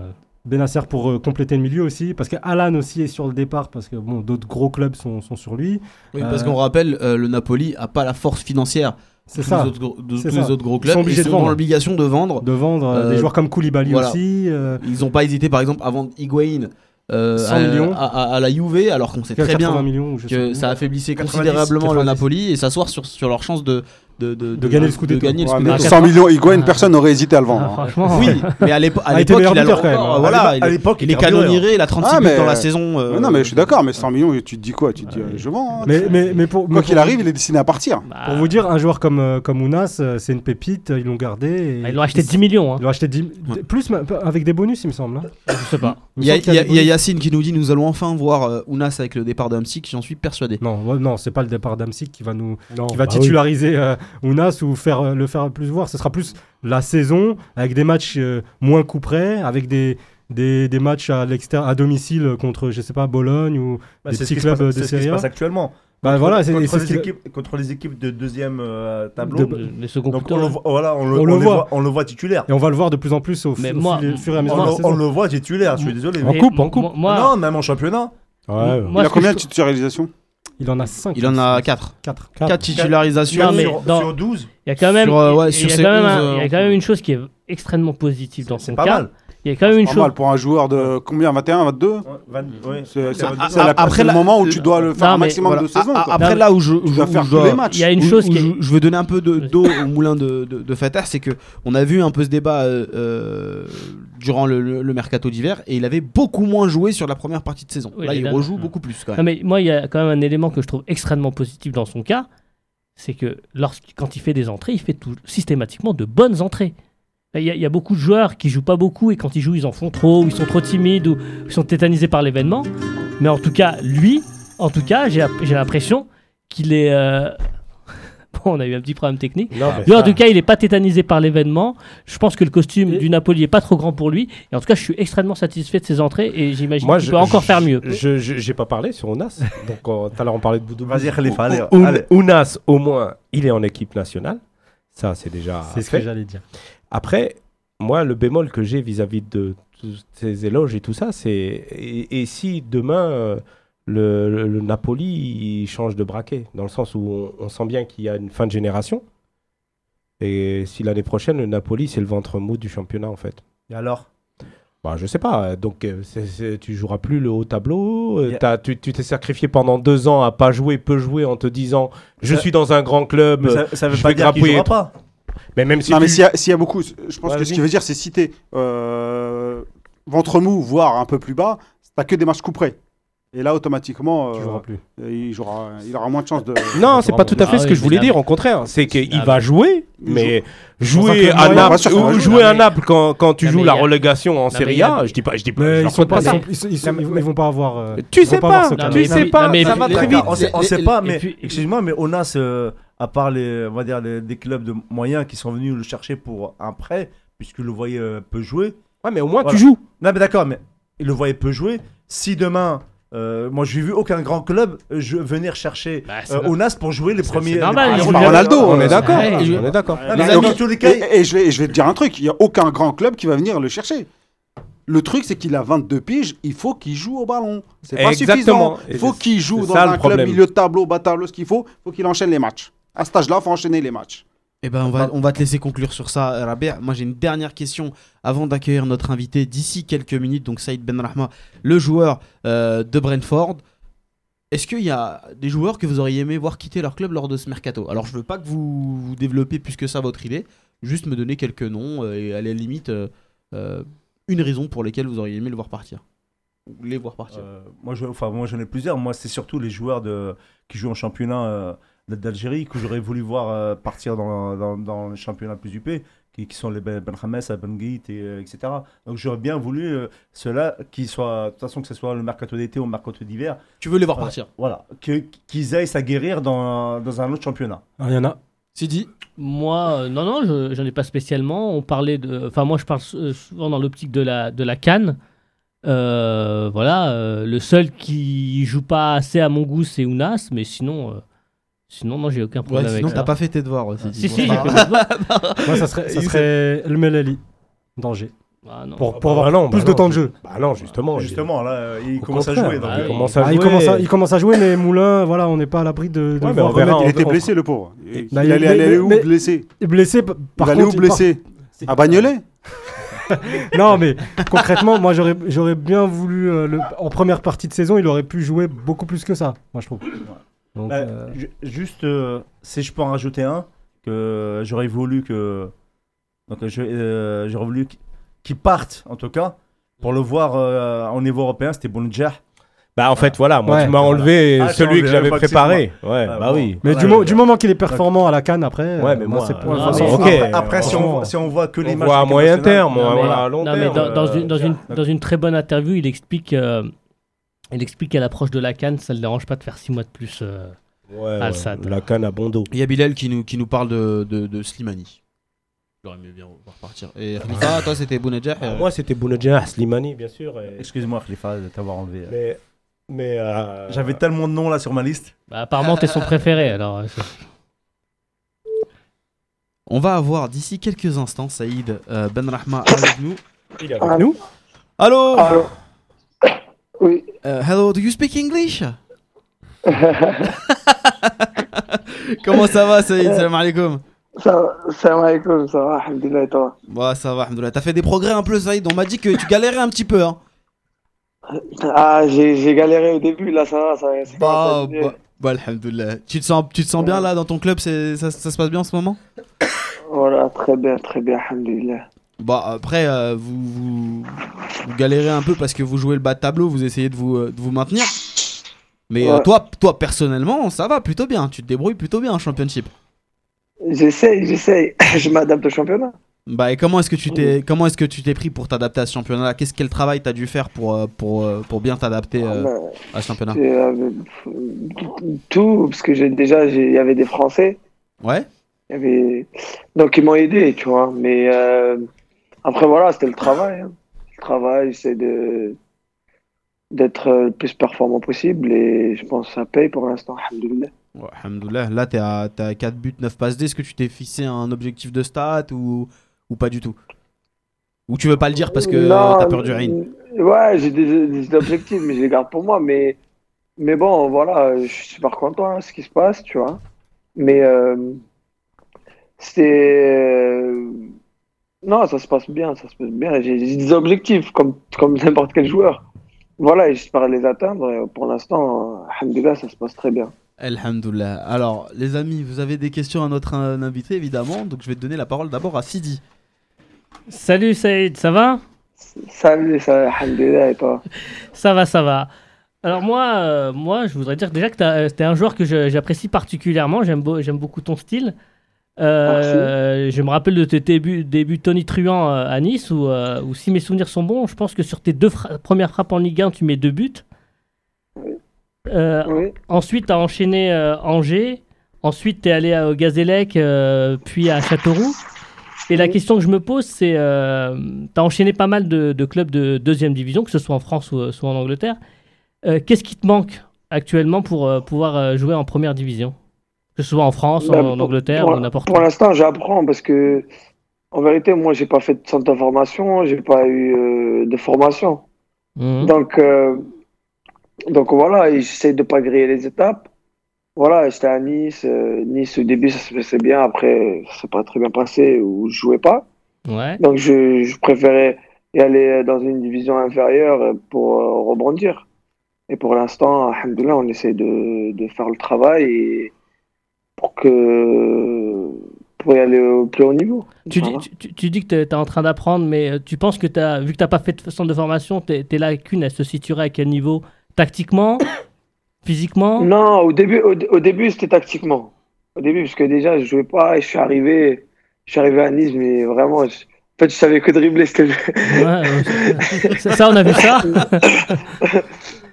Benacer pour euh, compléter le milieu aussi, parce que Alan aussi est sur le départ, parce que bon, d'autres gros clubs sont, sont sur lui. Oui, parce Euh, qu'on rappelle, euh, le Napoli a pas la force financière C'est ça. les autres, gros- de tous ça. les autres gros Ils clubs. sont obligés Ils de dans l'obligation de vendre. De vendre euh, Euh, des joueurs comme Koulibaly voilà. aussi. euh, Ils n'ont pas hésité, par exemple, à vendre Higuain euh, 100 à, millions. à- à- à la Juve, alors qu'on sait très 80 bien millions. Que ça affaiblissait 90, considérablement le 90. Napoli et s'asseoir sur, sur leur chance de, de, de, De gagner le Scudetto. de gagner le Ouais, Scudetto. Ah, 100 millions Higuain, Ah. personne n'aurait hésité à le vendre. Ah, franchement, Oui, mais à A l'époque, meilleur il a buteur, quand même, hein. voilà, À il, l'époque, il est canonniéré, il a 36 Ah, buts mais- dans la saison. euh, Ouais, non, mais je suis d'accord, mais 100 millions, tu te dis quoi? Tu te dis, euh, je vends. hein. Mais, mais, mais pour, Quoi mais qu'il pour- arrive, il est destiné à partir. bah, Pour vous dire, un joueur comme, euh, comme Ounas, euh, c'est une pépite, ils l'ont gardé. et- bah, ils l'ont acheté 10 millions. hein. Ils l'ont acheté 10 Ouais. plus avec des bonus, il me semble. hein. Je sais pas. Il y a, il a- il a. Yacine qui nous dit nous allons enfin voir euh, Ounas avec le départ d'Amsic, j'en suis persuadé. Non, ouais, non, c'est pas le départ d'Amsic qui va nous, qui va bah titulariser euh, Ounas ou faire, euh, le faire plus voir. Ce sera plus la saison avec des matchs euh, moins coup près, avec des, des, des matchs à l'extérieur, à domicile contre, je sais pas, Bologne ou Bah, des petits clubs passe- de c'est ce qui Serie se passe actuellement. Bah Contre- voilà, contre, les qu'il- équipes, contre les équipes de deuxième euh, tableau. De- Les seconds Donc on le, voilà, on le, On on voit. voit, on le voit titulaire. Et on va le voir de plus en plus au, Mais moi- fur et à On, mesure de la saison. on le voit titulaire, je suis désolé. En Mais coupe, en coupe. Moi, Non, même en championnat. Ouais, moi, il ce a combien de titularisations? Il en a 5. Il en a 4. 4. 4 titularisations. Non, mais sur, dans- sur 12, Il y a quand même, Sur, ouais, il y a sur quand ces même 11, un- euh, il y a quand même une chose qui est extrêmement positive dans c'est son pas cas. mal. Il y a quand même une Pas chose. mal pour un joueur de combien 21, 22 Ouais. C'est c'est- Ah, c'est la- après c'est le la- moment où tu dois le faire Non, un mais maximum Voilà. de saisons. Quoi. Après là où je, Tu où dois faire je tous les matchs. Il y a une où- chose où qui est- je, je veux donner un peu de- d'eau au moulin de, de, de Fatah, c'est que on a vu un peu ce débat euh, euh, durant le, le- le mercato d'hiver et il avait beaucoup moins joué sur la première partie de saison. Oui, là, il là- rejoue beaucoup plus quand Non, même. mais moi, il y a quand même un élément que je trouve extrêmement positif dans son cas, c'est que lorsqu'- quand il fait des entrées, il fait tout, systématiquement de bonnes entrées. Il y, a, il y a beaucoup de joueurs qui jouent pas beaucoup et quand ils jouent, ils en font trop, ou ils sont trop timides, ou ils sont tétanisés par l'événement. Mais en tout cas, lui, en tout cas, j'ai j'ai l'impression qu'il est. euh, (laughs) Bon, on a eu un petit problème technique. Non, mais Lui, en tout cas, il n'est pas tétanisé par l'événement. Je pense que le costume Et- du Napoli est pas trop grand pour lui. Et en tout cas, je suis extrêmement satisfait de ses entrées et j'imagine Moi, qu'il je peut encore faire mieux. Je j'ai pas parlé sur Ounas. Donc euh, tout à l'heure on parlait de Boudou. Vas-y, Khalifa, allez. Allez. Ounas, au moins, il est en équipe nationale. Ça, c'est déjà C'est ce que j'allais dire. Après, moi, le bémol que j'ai vis-à-vis de tous ces éloges et tout ça, c'est et, et si demain euh, le, le- le Napoli il change de braquet, dans le sens où on, on sent bien qu'il y a une fin de génération, et si l'année prochaine le Napoli c'est le ventre mou du championnat en fait. Et alors? Bah, je sais pas, donc euh, c'est- c'est- tu joueras plus le haut tableau, euh, Yeah. t'as- tu tu t'es sacrifié pendant deux ans à pas jouer, peu jouer en te disant je Ça- suis dans un grand club, ça, ça veut je pas vais dire qu'il jouera pas. Mais même si non, tu- mais s'il y, a- y a beaucoup, je pense Ouais, que ce qui veut dire, c'est si t'es euh, ventre mou, voire un peu plus bas, t'as que des matchs coup près. Et là, automatiquement, Tu euh, joueras plus. il, jouera, il aura moins de chances de. Non, c'est pas tout à fait Ah ce que oui, je voulais dire. Au contraire, c'est qu'il va jouer, mais jouer à Naples, ou jouer. à Naples quand, quand tu Non, joues la a- relégation en Serie a- A, je dis pas, je dis pas. Ils, sont pas, pas ils, sont- vont- pas avoir. euh, Tu sais pas ce tu mais- sais pas, mais- ça va très vite. On sait, on pas, mais excuse-moi, mais Onas, euh, à part les, on va dire les- des clubs de moyens qui sont venus le chercher pour un prêt, puisque le voyait euh, peu jouer. Ouais, mais au moins Voilà. tu joues. Non, mais d'accord, mais il le voyait peu jouer. Si demain, euh, moi, j'ai vu aucun grand club euh, je, venir chercher Bah, euh, Onas pour jouer les premiers. c'est normal, les ils rôles. Ronaldo, On est d'accord. ouais, On est d'accord. Ah, Et, et je, vais, et je vais te dire un truc, il n'y a aucun grand club qui va venir le chercher. Le truc, c'est qu'il a 22 piges, il faut qu'il joue au ballon. C'est pas Exactement. suffisant. Il faut qu'il joue dans un club milieu de tableau, bas tableau, ce qu'il faut. Il faut qu'il enchaîne les matchs. À cet âge-là, il faut enchaîner les matchs. Eh ben, on va, on va te laisser conclure sur ça, Rabia. Moi, j'ai une dernière question avant d'accueillir notre invité d'ici quelques minutes, donc Saïd Benrahma, le joueur euh, de Brentford. Est-ce qu'il y a des joueurs que vous auriez aimé voir quitter leur club lors de ce mercato? Alors, je veux pas que vous, vous développez plus que ça votre idée, Juste me donner quelques noms euh, et à la limite euh, euh, une raison pour laquelle vous auriez aimé le voir partir. Les voir partir. Euh, moi, je, enfin, moi, j'en ai plusieurs. Moi, c'est surtout les joueurs de, qui jouent en championnat euh, d'Algérie que j'aurais voulu voir euh, partir dans, dans, dans le championnat plus UP, qui, qui sont les Ben Ben Hames, Ben Guit, et, euh, etc. Donc, j'aurais bien voulu euh, ceux-là, qui soient, de toute façon, que ce soit le mercato d'été ou le mercato d'hiver, Tu veux les voir voilà, partir voilà, que- qu'ils aillent s'aguerrir dans, dans un autre championnat. Ah, Il y en a. Sidi Moi, euh, non, non, je- j'en ai pas spécialement. On parlait de. Enfin, moi, je parle souvent dans l'optique de la, de la Cannes. Euh, voilà, euh, le seul qui joue pas assez à mon goût, c'est Ounas, mais sinon, euh, sinon, non, j'ai aucun Ouais, problème sinon avec t'as ça. pas fait tes devoirs. Sidi. Si, si, Bon, j'ai bah, fait mes devoirs. (laughs) Moi, ça serait, ça serait El Melali, danger. Ah, non. Pour, Ah pour bah avoir non, plus bah de non, temps de jeu. Bah non, justement. il- Justement, là, euh, il commence à jouer. bah, donc, Ah il oui. commence à Ah, il, jouer. commence à, il commence à jouer, mais Moulin, voilà, on n'est pas à l'abri de, de Ouais, mais on verra. Il on était blessé, le pauvre. Il, allait, aller où blessé Blessé, par Il allait où contre. blessé À Bagnolet (laughs) Non, mais concrètement, moi, j'aurais j'aurais bien voulu. euh, le- En première partie de saison, il aurait pu jouer beaucoup plus que ça, moi, je trouve. Donc, Bah, euh, ju- Juste, euh, si je peux en rajouter un, que j'aurais voulu que. Donc, euh, j'aurais voulu qu'- qu'il parte, en tout cas, pour le voir euh, au niveau européen, c'était Bounedjah. Bah en fait, voilà, moi Ouais. tu m'as enlevé Ah, celui que j'avais préparé. Ouais, Ah, bah bon. oui. mais voilà, du, mo- je- du moment qu'il est performant à la canne, après. Ouais, mais moi, c'est pour mais- ok. Après, après, si, on, voit- si on voit que les matchs. à moyen terme, Non, mais- voilà, à long non, mais terme. dans, dans euh, une, dans, une, dans une très bonne interview, il explique, euh, il explique qu'à l'approche de la Cannes, ça ne le dérange pas de faire 6 mois de plus. euh. Ouais, Al ouais, Sadd. la canne à bon dos. Il y a Bilal qui nous, qui nous parle de, de, de Slimani. J'aurais aimé bien voir partir. Et Khalifa, toi c'était Bounedjah euh, Moi c'était Bounedjah, Slimani bien sûr. et- Excuse-moi, Khalifa, de t'avoir enlevé. Mais, mais euh, J'avais tellement de noms là sur ma liste. Bah, apparemment, t'es son préféré, (laughs) alors. euh, On va avoir d'ici quelques instants Saïd euh, Ben Rahma avec nous. il est avec nous? Allô? Allô? Oui. Euh, Hello, do you speak English? (laughs) (laughs) Comment ça va Saïd? Salam alaikum. Ça va, salam alaikum, ça va, alhamdoulilah, et toi? Bah ça va, alhamdoulilah. T'as fait des progrès un peu Saïd, on m'a dit que tu galérais un petit peu. Hein. Ah, j'ai galéré au début, là, ça va, ça va. ça Bah, bah, bah, alhamdoulilah. Tu te sens, tu te sens bien là dans ton club? Ça, ça se passe bien en ce moment? Voilà, très bien, très bien, alhamdoulilah. Bah après, euh, vous, vous, vous galérez un peu parce que vous jouez le bas de tableau, vous essayez de vous, euh, de vous maintenir. Mais euh, toi, toi personnellement, ça va plutôt bien. Tu te débrouilles plutôt bien en championship. J'essaye, j'essaye, (laughs) je m'adapte au championnat. Bah et comment est-ce que tu t'es, comment est-ce que tu t'es pris pour t'adapter à ce championnat Qu'est-ce quel travail t'as dû faire pour, pour, pour bien t'adapter euh, Bah, à ce championnat? tout, parce que j'ai déjà, il y avait des Français, Ouais. il y avait... donc ils m'ont aidé, tu vois. Mais après, voilà, c'était le travail. hein. Le travail, c'est de d'être euh, le plus performant possible et je pense que ça paye pour l'instant, alhamdoulilah. Ouais, alhamdoulilah. Là, t'es à, à 4 buts, 9 passes D. Est-ce que tu t'es fixé un objectif de stat ou, ou pas du tout? Ou tu veux pas le dire parce que t'as peur du rain? Ouais, j'ai des, des objectifs, mais je les garde pour moi. Mais, mais bon, voilà, je suis super content de ce qui se passe, tu vois. Mais euh, c'est. Non, ça se passe bien, ça se passe bien. J'ai des objectifs, comme, comme (laughs) n'importe quel joueur. Voilà, j'espère les atteindre. Et pour l'instant, alhamdoulilah, ça se passe très bien. Alhamdoulilah. Alors, les amis, vous avez des questions à notre euh, invité, évidemment. Donc, je vais te donner la parole d'abord à Sidi. Salut Saïd, ça va? Salut, ça, alhamdoulilah, et toi? (laughs) Ça va, ça va. Alors moi, euh, moi, je voudrais dire déjà que t'as- euh, t'es un joueur que j'apprécie particulièrement. J'aime beau- j'aime beaucoup ton style. Euh, je me rappelle de tes débuts, Tony Truant euh, à Nice, où, euh, où si mes souvenirs sont bons, je pense que sur tes deux fra- premières frappes en Ligue 1, tu mets deux buts. Oui. Ensuite, tu as enchaîné Angers. Ensuite, tu es allé à- au Gazélec, puis à Châteauroux. Et la question que je me pose, c'est euh, tu as enchaîné pas mal de, de clubs de deuxième division, que ce soit en France ou soit en Angleterre. Euh, Qu'est-ce qui te manque actuellement pour euh, pouvoir jouer en première division? Que ce soit en France, Bah, en, en Angleterre n'importe Pour l'instant, j'apprends parce que, en vérité, moi, j'ai pas fait de centre de formation, j'ai pas eu euh, de formation. Mhm. Donc, euh, donc voilà, j'essaie de pas griller les étapes. Voilà, j'étais à Nice. euh, nice, au début, ça se passait bien. Après, ça s'est pas très bien passé ou je jouais pas. Ouais. Donc, je, je préférais y aller dans une division inférieure pour rebondir. Et pour l'instant, alhamdoulilah, on essaie de, de faire le travail et pour que, pour y aller au plus haut niveau. Tu dis, Voilà. tu, tu- tu dis que tu es en train d'apprendre, mais euh, tu penses que as, vu que tu n'as pas fait de centre de formation, tes, tes lacunes, elles se situeraient à quel niveau? Tactiquement? (coughs) Physiquement? Non, au début, au, au début c'était tactiquement. Au début, parce que déjà, je jouais pas et je suis arrivé, je suis arrivé à Nice, mais vraiment, je- en fait, je savais que dribbler. c'était le- Ouais, (laughs) ça, on a vu ça.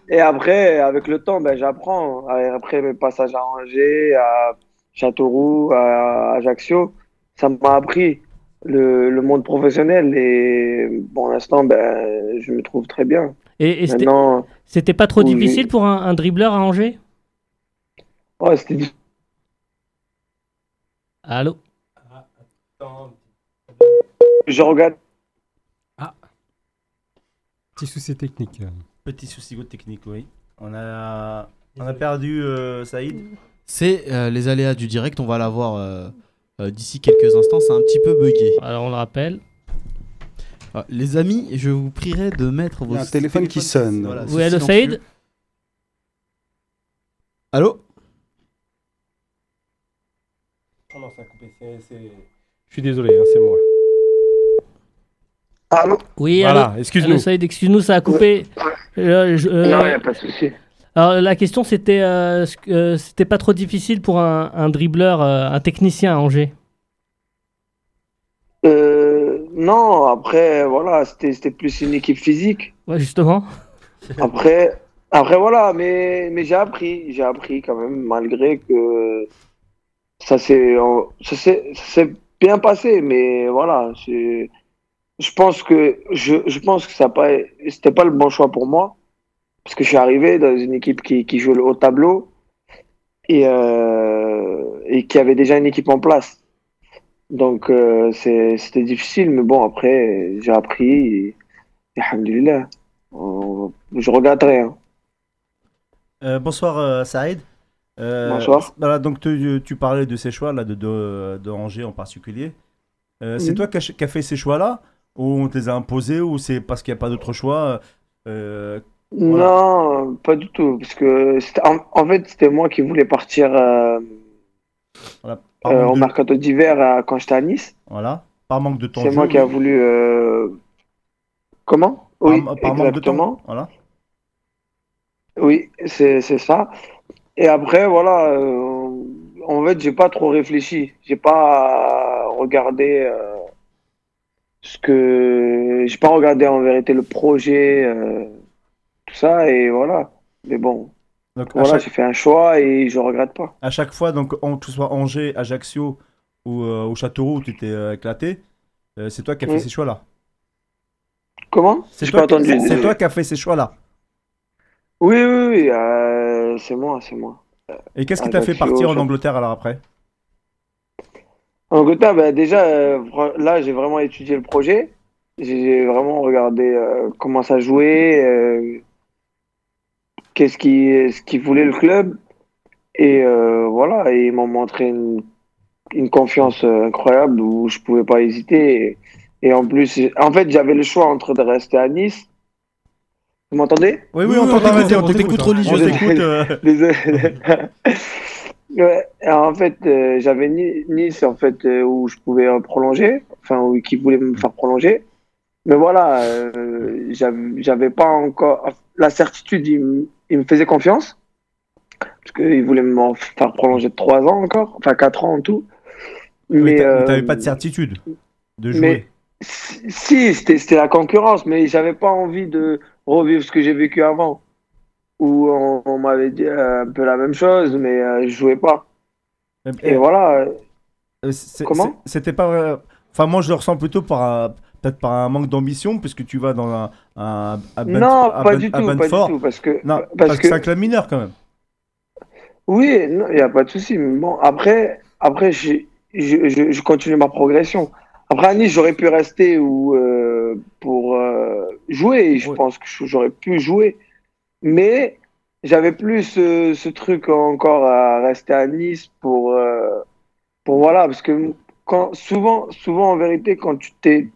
Et après, avec le temps, ben, j'apprends. Après mes passages à Angers, à Châteauroux, à Ajaccio, ça m'a appris le, le monde professionnel. Et pour l'instant, ben, je me trouve très bien. Et, et c'était Maintenant, c'était pas trop Oui, difficile pour un, un dribbleur à Angers? Ouais, c'était difficile. Allô? Je regarde. Petit souci technique. Petit souci technique, oui. On a, on a perdu euh, Saïd. C'est euh, les aléas du direct, on va l'avoir euh, euh, d'ici quelques instants, c'est un petit peu bugué. Alors on le rappelle. Ah, les amis, je vous prierai de mettre Il vos y a un téléphone qui sonne. Voilà, Oui, allô. Saïd Allô Oh non, ça a coupé. c'est- c'est- Je suis désolé, hein, c'est moi. Allô Oui, Voilà, allô excuse-nous. Allô, Saïd, excuse-nous, ça a coupé. Euh, je- euh, Non, il n'y a pas de souci. Alors la question c'était, euh, euh, c'était pas trop difficile pour un, un dribbleur, euh, un technicien à Angers Euh, non, après, voilà, c'était c'était plus une équipe physique. Ouais, justement. (laughs) Après, après voilà, mais, mais j'ai appris, j'ai appris quand même, malgré que ça s'est ça s'est ça s'est bien passé, mais voilà, c'est- je pense que je, je pense que ça pas c'était pas le bon choix pour moi parce que je suis arrivé dans une équipe qui, qui joue le haut tableau et euh, et qui avait déjà une équipe en place. Donc euh, c'était difficile, mais bon après j'ai appris et, et alhamdoulilah. Je rien. Euh, bonsoir Saïd. Bonsoir. Voilà, donc tu, tu parlais de ces choix là, de, de, de Angers en particulier. C'est Mhm. toi qui as, as fait ces choix là ou on te les a imposés ou c'est parce qu'il n'y a pas d'autre choix Voilà. Non, pas du tout. Parce que en, en fait, c'était moi qui voulais partir euh, voilà, par, euh, au de, mercato d'hiver à- quand j'étais à Nice. voilà, par manque de temps. C'est moi qui a voulu. euh, Comment? Par, Oui, par manque de temps. Voilà. Oui, c'est ça. Et après, voilà, en fait, j'ai pas trop réfléchi. J'ai pas regardé ce que. J'ai pas regardé en vérité le projet, ça, et voilà. Mais bon, Donc voilà, chaque, j'ai fait un choix et je regrette pas. à chaque fois, donc, en- que ce soit Angers, Ajaccio ou euh, au Châteauroux où tu étais euh, éclaté, euh, c'est toi qui as fait Oui. ces choix là. Comment? C'est toi, toi qui as fait ces choix là. Oui, oui, oui, euh, c'est moi, c'est moi. Et qu'est-ce qui t'a fait partir en Angleterre alors après? En Angleterre, bah, déjà, euh, là, j'ai vraiment étudié le projet. J'ai vraiment regardé euh, comment ça jouait, euh, qu'est-ce qui, ce qu'il voulait le club. Et euh, voilà, et ils m'ont montré une, une confiance euh, incroyable où je pouvais pas hésiter. Et, et en plus, en fait, j'avais le choix entre de rester à Nice. Vous m'entendez? Oui, Oui, oui, on t'entend, on t'écoute, religieux. (laughs) (laughs) Ouais, en fait, euh, j'avais Ni- Nice en fait euh, où je pouvais euh, prolonger, enfin où qui voulait me faire prolonger. Mais voilà, euh, j'avais pas encore la certitude. Il, me- faisait confiance parce qu'il voulait me faire prolonger de trois ans encore, enfin quatre ans en tout. Mais Mais, t'a- mais euh, t'avais pas de certitude de jouer. mais si, c'était la concurrence, mais j'avais pas envie de revivre ce que j'ai vécu avant, où on, on m'avait dit euh, un peu la même chose, mais euh, je jouais pas. Et voilà. euh, Euh, c'est- Comment? c'est- C'était pas. Enfin, moi, je le ressens plutôt par un- peut-être par un manque d'ambition, puisque tu vas dans un, non, pas Ben- du tout, pas du tout, parce que Non, parce, parce, que, que c'est un club mineur quand même. oui, il n'y a pas de souci. Mais bon, après, après, je, je, je continue ma progression. Après à Nice, j'aurais pu rester ou euh, pour euh, jouer. Je Oui. pense que j'aurais pu jouer, mais j'avais plus ce, ce truc encore à rester à Nice pour euh, pour voilà, parce que quand souvent, souvent en vérité, quand tu t'es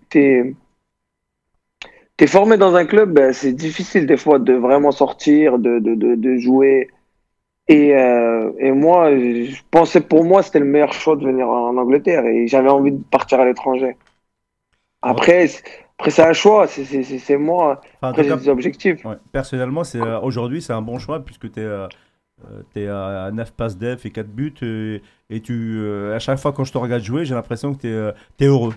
formé dans un club, ben, c'est difficile des fois de vraiment sortir, de, de, de, de jouer. Et, euh, et moi, je pensais pour moi, c'était le meilleur choix de venir en Angleterre et j'avais envie de partir à l'étranger. Après, c'est- après c'est un choix, c'est- c'est c'est- c'est moi. Enfin, en Après, j'ai des objectifs. ouais, personnellement, c'est euh, aujourd'hui, c'est un bon choix puisque tu es, à 9 passes def et 4 buts. Et, tu, euh, à chaque fois quand je te regarde jouer, j'ai l'impression que tu es, heureux.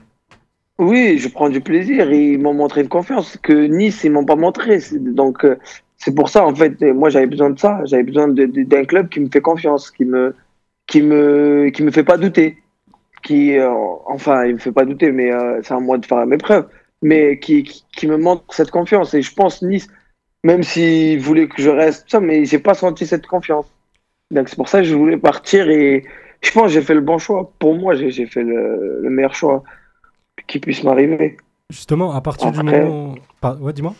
Oui, je prends du plaisir. Ils m'ont montré une confiance que Nice, ils m'ont pas montré. Donc, euh, c'est pour ça, en fait, euh, moi, j'avais besoin de ça. J'avais besoin d'un club qui me fait confiance, qui me, qui me, qui me fait pas douter. Qui, euh, enfin, il me fait pas douter, mais euh, c'est à moi de faire mes preuves. Mais qui, qui, qui me montre cette confiance. Et je pense Nice, même s'ils voulaient que je reste, ça, mais j'ai pas senti cette confiance. Donc, c'est pour ça que je voulais partir et je pense que j'ai fait le bon choix. Pour moi, j'ai fait le, le meilleur choix qui puisse m'arriver. Justement, à partir du moment. Ouais, dis-moi.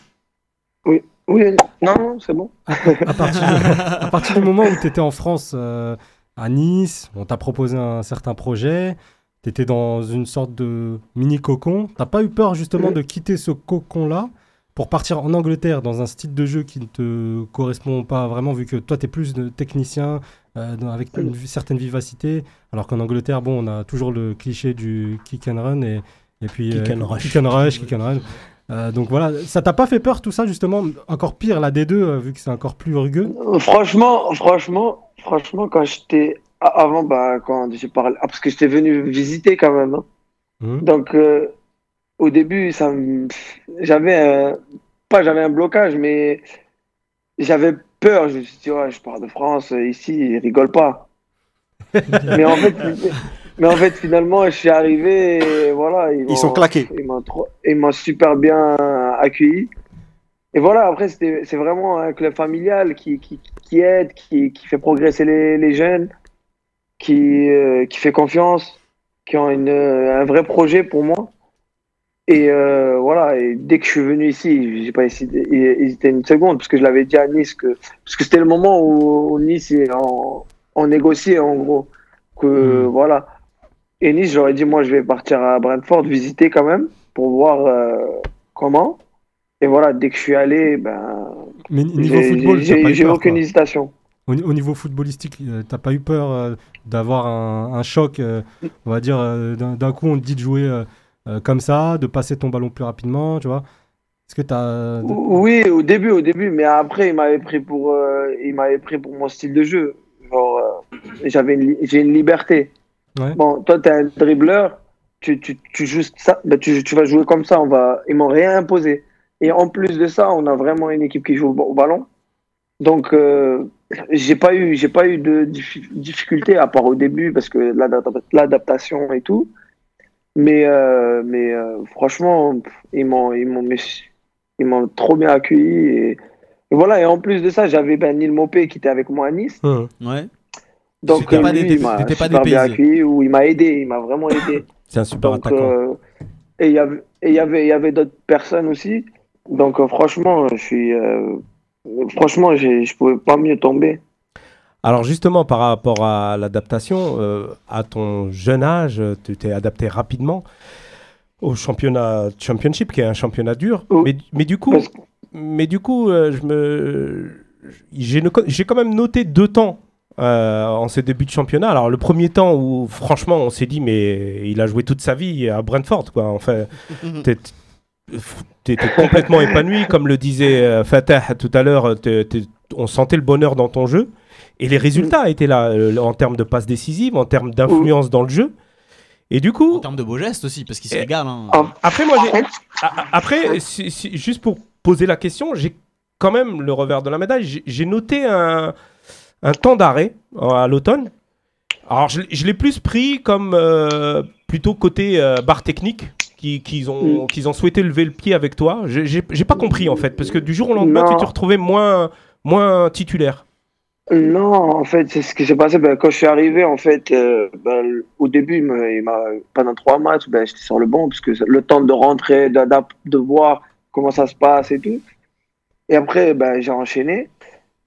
Oui, non, non, c'est bon. À partir, à partir du moment où tu étais en France, euh, à Nice, on t'a proposé un certain projet, tu étais dans une sorte de mini cocon. T'as pas eu peur justement de quitter ce cocon-là? Pour partir en Angleterre dans un style de jeu qui ne te correspond pas vraiment, vu que toi, tu es plus de technicien euh, dans- avec une certaine vivacité, alors qu'en Angleterre, bon, on a toujours le cliché du kick and run et, et puis Kick euh, and rush. kick and rush, kick and run. Euh, donc voilà, ça t'a pas fait peur tout ça justement Encore pire la D2 euh, vu que c'est encore plus rugueux? Franchement, franchement, franchement, quand j'étais avant, bah, quand j'ai parlé, ah, parce que j'étais venu visiter quand même. hein. Mhm. Donc, euh, au début, ça, j'avais un- pas j'avais un blocage, mais j'avais peur. Je me suis dit, ouais, je pars de France, euh, ici, ils rigolent pas. (laughs) mais en fait, mais en fait, finalement, je suis arrivé, et voilà, ils, Ils sont m'ont- claqués. Ils m'ont trop- ils m'ont super bien accueilli. Et voilà, après, c'était- c'est vraiment un club familial qui, qui, qui aide, qui, qui fait progresser les, les jeunes, qui, euh, qui fait confiance, qui ont une, un vrai projet pour moi. Et euh, voilà, et dès que je suis venu ici, j'ai pas hésité, hésité une seconde, parce que je l'avais dit à Nice, que, parce que c'était le moment où, où Nice, on, on négociait en gros. Que, voilà. Et Nice, j'aurais dit, moi, je vais partir à Brentford visiter quand même, pour voir euh, comment. Et voilà, dès que je suis allé, ben, Mais ni- niveau j'ai football, j'ai- aucune quoi. hésitation. Au, au niveau footballistique, euh, t'as pas eu peur euh, d'avoir un, un choc, on va dire, d'un coup on te dit de jouer euh, comme ça, de passer ton ballon plus rapidement, tu vois Est-ce que t'as... Oui, au début, au début, mais après, il m'avait pris pour, euh, il m'avait pris pour mon style de jeu. Genre, euh, j'avais une, li- j'ai une liberté. Ouais. Bon, toi, t'es un dribbleur, tu, tu, tu joues ça, ben, tu, tu vas jouer comme ça. On va, ils m'ont rien imposé. Et en plus de ça, on a vraiment une équipe qui joue au, ba- au ballon. Donc, j'ai pas eu, j'ai pas eu de diffi- difficulté à part au début parce que l'adap- l'adaptation et tout. Mais, euh, mais euh, franchement, pff, ils m'ont, ils m'ont, ils m'ont trop bien accueilli. Et, et voilà, et en plus de ça, j'avais ben, Mopé qui était avec moi à Nice. Ouais. Donc, euh, pas lui, des- il m'a pas bien accueilli, ou il m'a aidé, il m'a vraiment aidé. (laughs) C'est un super Donc, attaquant. euh, et il y avait, il y avait, il y avait d'autres personnes aussi. Donc, euh, franchement, je suis, euh, franchement, je pouvais pas mieux tomber. Alors justement, par rapport à l'adaptation, euh, à ton jeune âge, tu t'es adapté rapidement au championnat championship, qui est un championnat dur. Oh. Mais, mais du coup, Parce mais du coup, euh, je me, j'ai quand même noté deux temps euh, en ces débuts de championnat. Alors le premier temps où franchement, on s'est dit mais il a joué toute sa vie à Brentford, quoi. Enfin, (laughs) t'es- complètement épanoui, comme le disait Fatah tout à l'heure. t'es- On sentait le bonheur dans ton jeu. Et les résultats étaient là, euh, en termes de passes décisives, en termes d'influence dans le jeu. Et du coup, En termes de beaux gestes aussi, parce qu'il se Et- régale. Hein. Ah, après, moi, après, si- si- juste pour poser la question, j'ai quand même le revers de la médaille. J'ai- noté un, un temps d'arrêt euh, à l'automne. Alors, je, l'ai- je l'ai plus pris comme euh, plutôt côté euh, barre technique, qui- qu'ils ont, qu'ils ont souhaité lever le pied avec toi. J'ai pas compris en fait, parce que du jour au lendemain, Non. tu te retrouvais moins, moins titulaire. Non, en fait, c'est ce qui s'est passé. Ben, quand je suis arrivé, en fait, euh, ben, au début, il m'a- pendant trois matchs, ben, j'étais sur le banc, parce que le temps de rentrer, de voir comment ça se passe et tout. Et après, ben, j'ai enchaîné.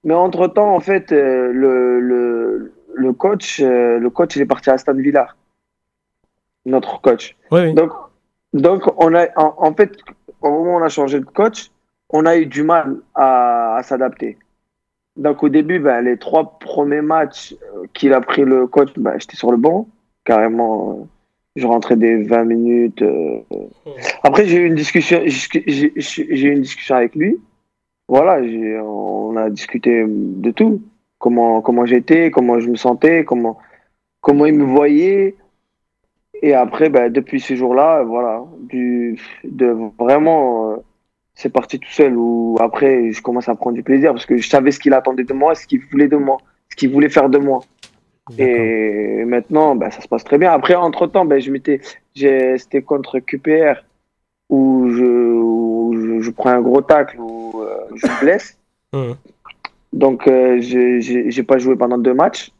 Mais entre-temps, en fait, euh, le, le, le coach, euh, le coach, il est parti à Aston Villa. Notre coach. Oui. Donc, donc on a, en, en fait, au moment où on a changé de coach, on a eu du mal à, à s'adapter. Donc au début, ben, les trois premiers matchs euh, qu'il a pris le coach, ben, j'étais sur le banc, carrément. euh, je rentrais des 20 minutes. euh. Après, j'ai eu une discussion, j'ai une discussion avec lui. Voilà, on a discuté de tout. Comment, comment j'étais, comment je me sentais, comment, comment il me voyait. Et après, ben, depuis ce jour-là, voilà, du, de vraiment, c'est parti tout seul. Ou après, je commence à prendre du plaisir parce que je savais ce qu'il attendait de moi, ce qu'il voulait de moi, ce qu'il voulait faire de moi. Et maintenant, ben, ça se passe très bien. Après, entre-temps, ben, je m'étais, c'était contre QPR où je, où je, je prends un gros tacle, où euh, je me blesse. (laughs) Donc, euh, j'ai pas joué pendant deux matchs.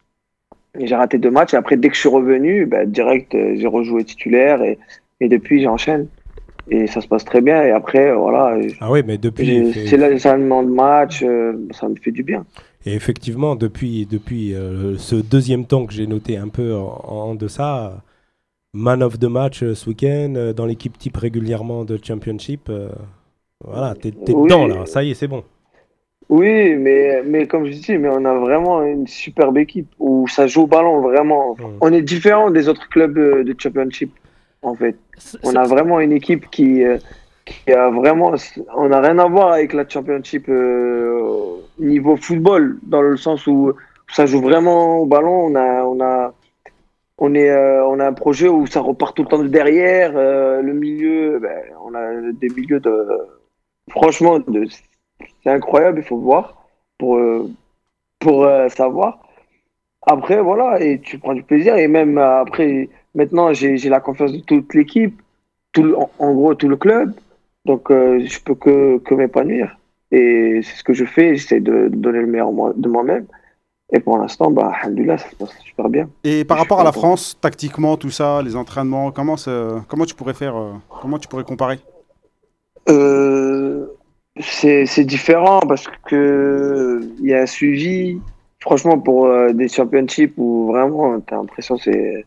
J'ai raté deux matchs. Et après, dès que je suis revenu, ben, direct, euh, j'ai rejoué titulaire. Et, et depuis, j'enchaîne. Et ça se passe très bien. Et après, voilà, Ah oui, mais depuis. fait- c'est l'enchaînement de match. euh, ça me fait du bien. Et effectivement, depuis, depuis euh, ce deuxième temps que j'ai noté un peu en, en deçà, man of the match euh, ce week-end, dans l'équipe type régulièrement de Championship, voilà, t'es t'es Oui. dedans là, ça y est, c'est bon. Oui, mais, mais comme je dis, mais on a vraiment une superbe équipe où ça joue au ballon, vraiment. Mhm. On est différent des autres clubs de championship, en fait. On a vraiment une équipe qui, euh, qui a vraiment. On n'a rien à voir avec la championship euh, niveau football, dans le sens où ça joue vraiment au ballon. On a, on a, on est, euh, on a un projet où ça repart tout le temps de derrière. euh, le milieu, ben, on a des milieux de. Franchement, de, c'est incroyable, il faut voir pour, pour savoir. Après, voilà, et tu prends du plaisir. Et même après, maintenant, j'ai la confiance de toute l'équipe, tout en, en gros, tout le club. Donc, euh, je peux que, que m'épanouir. Et c'est ce que je fais. J'essaie de, de donner le meilleur de moi-même. Et pour l'instant, bah, ça se passe super bien. Et par Je rapport à la. France, tactiquement, tout ça, les entraînements, comment, ça- comment tu pourrais faire, euh, comment tu pourrais comparer? Euh, c'est différent parce que il y a un suivi. Franchement, pour euh, des championships où vraiment, t'as l'impression que c'est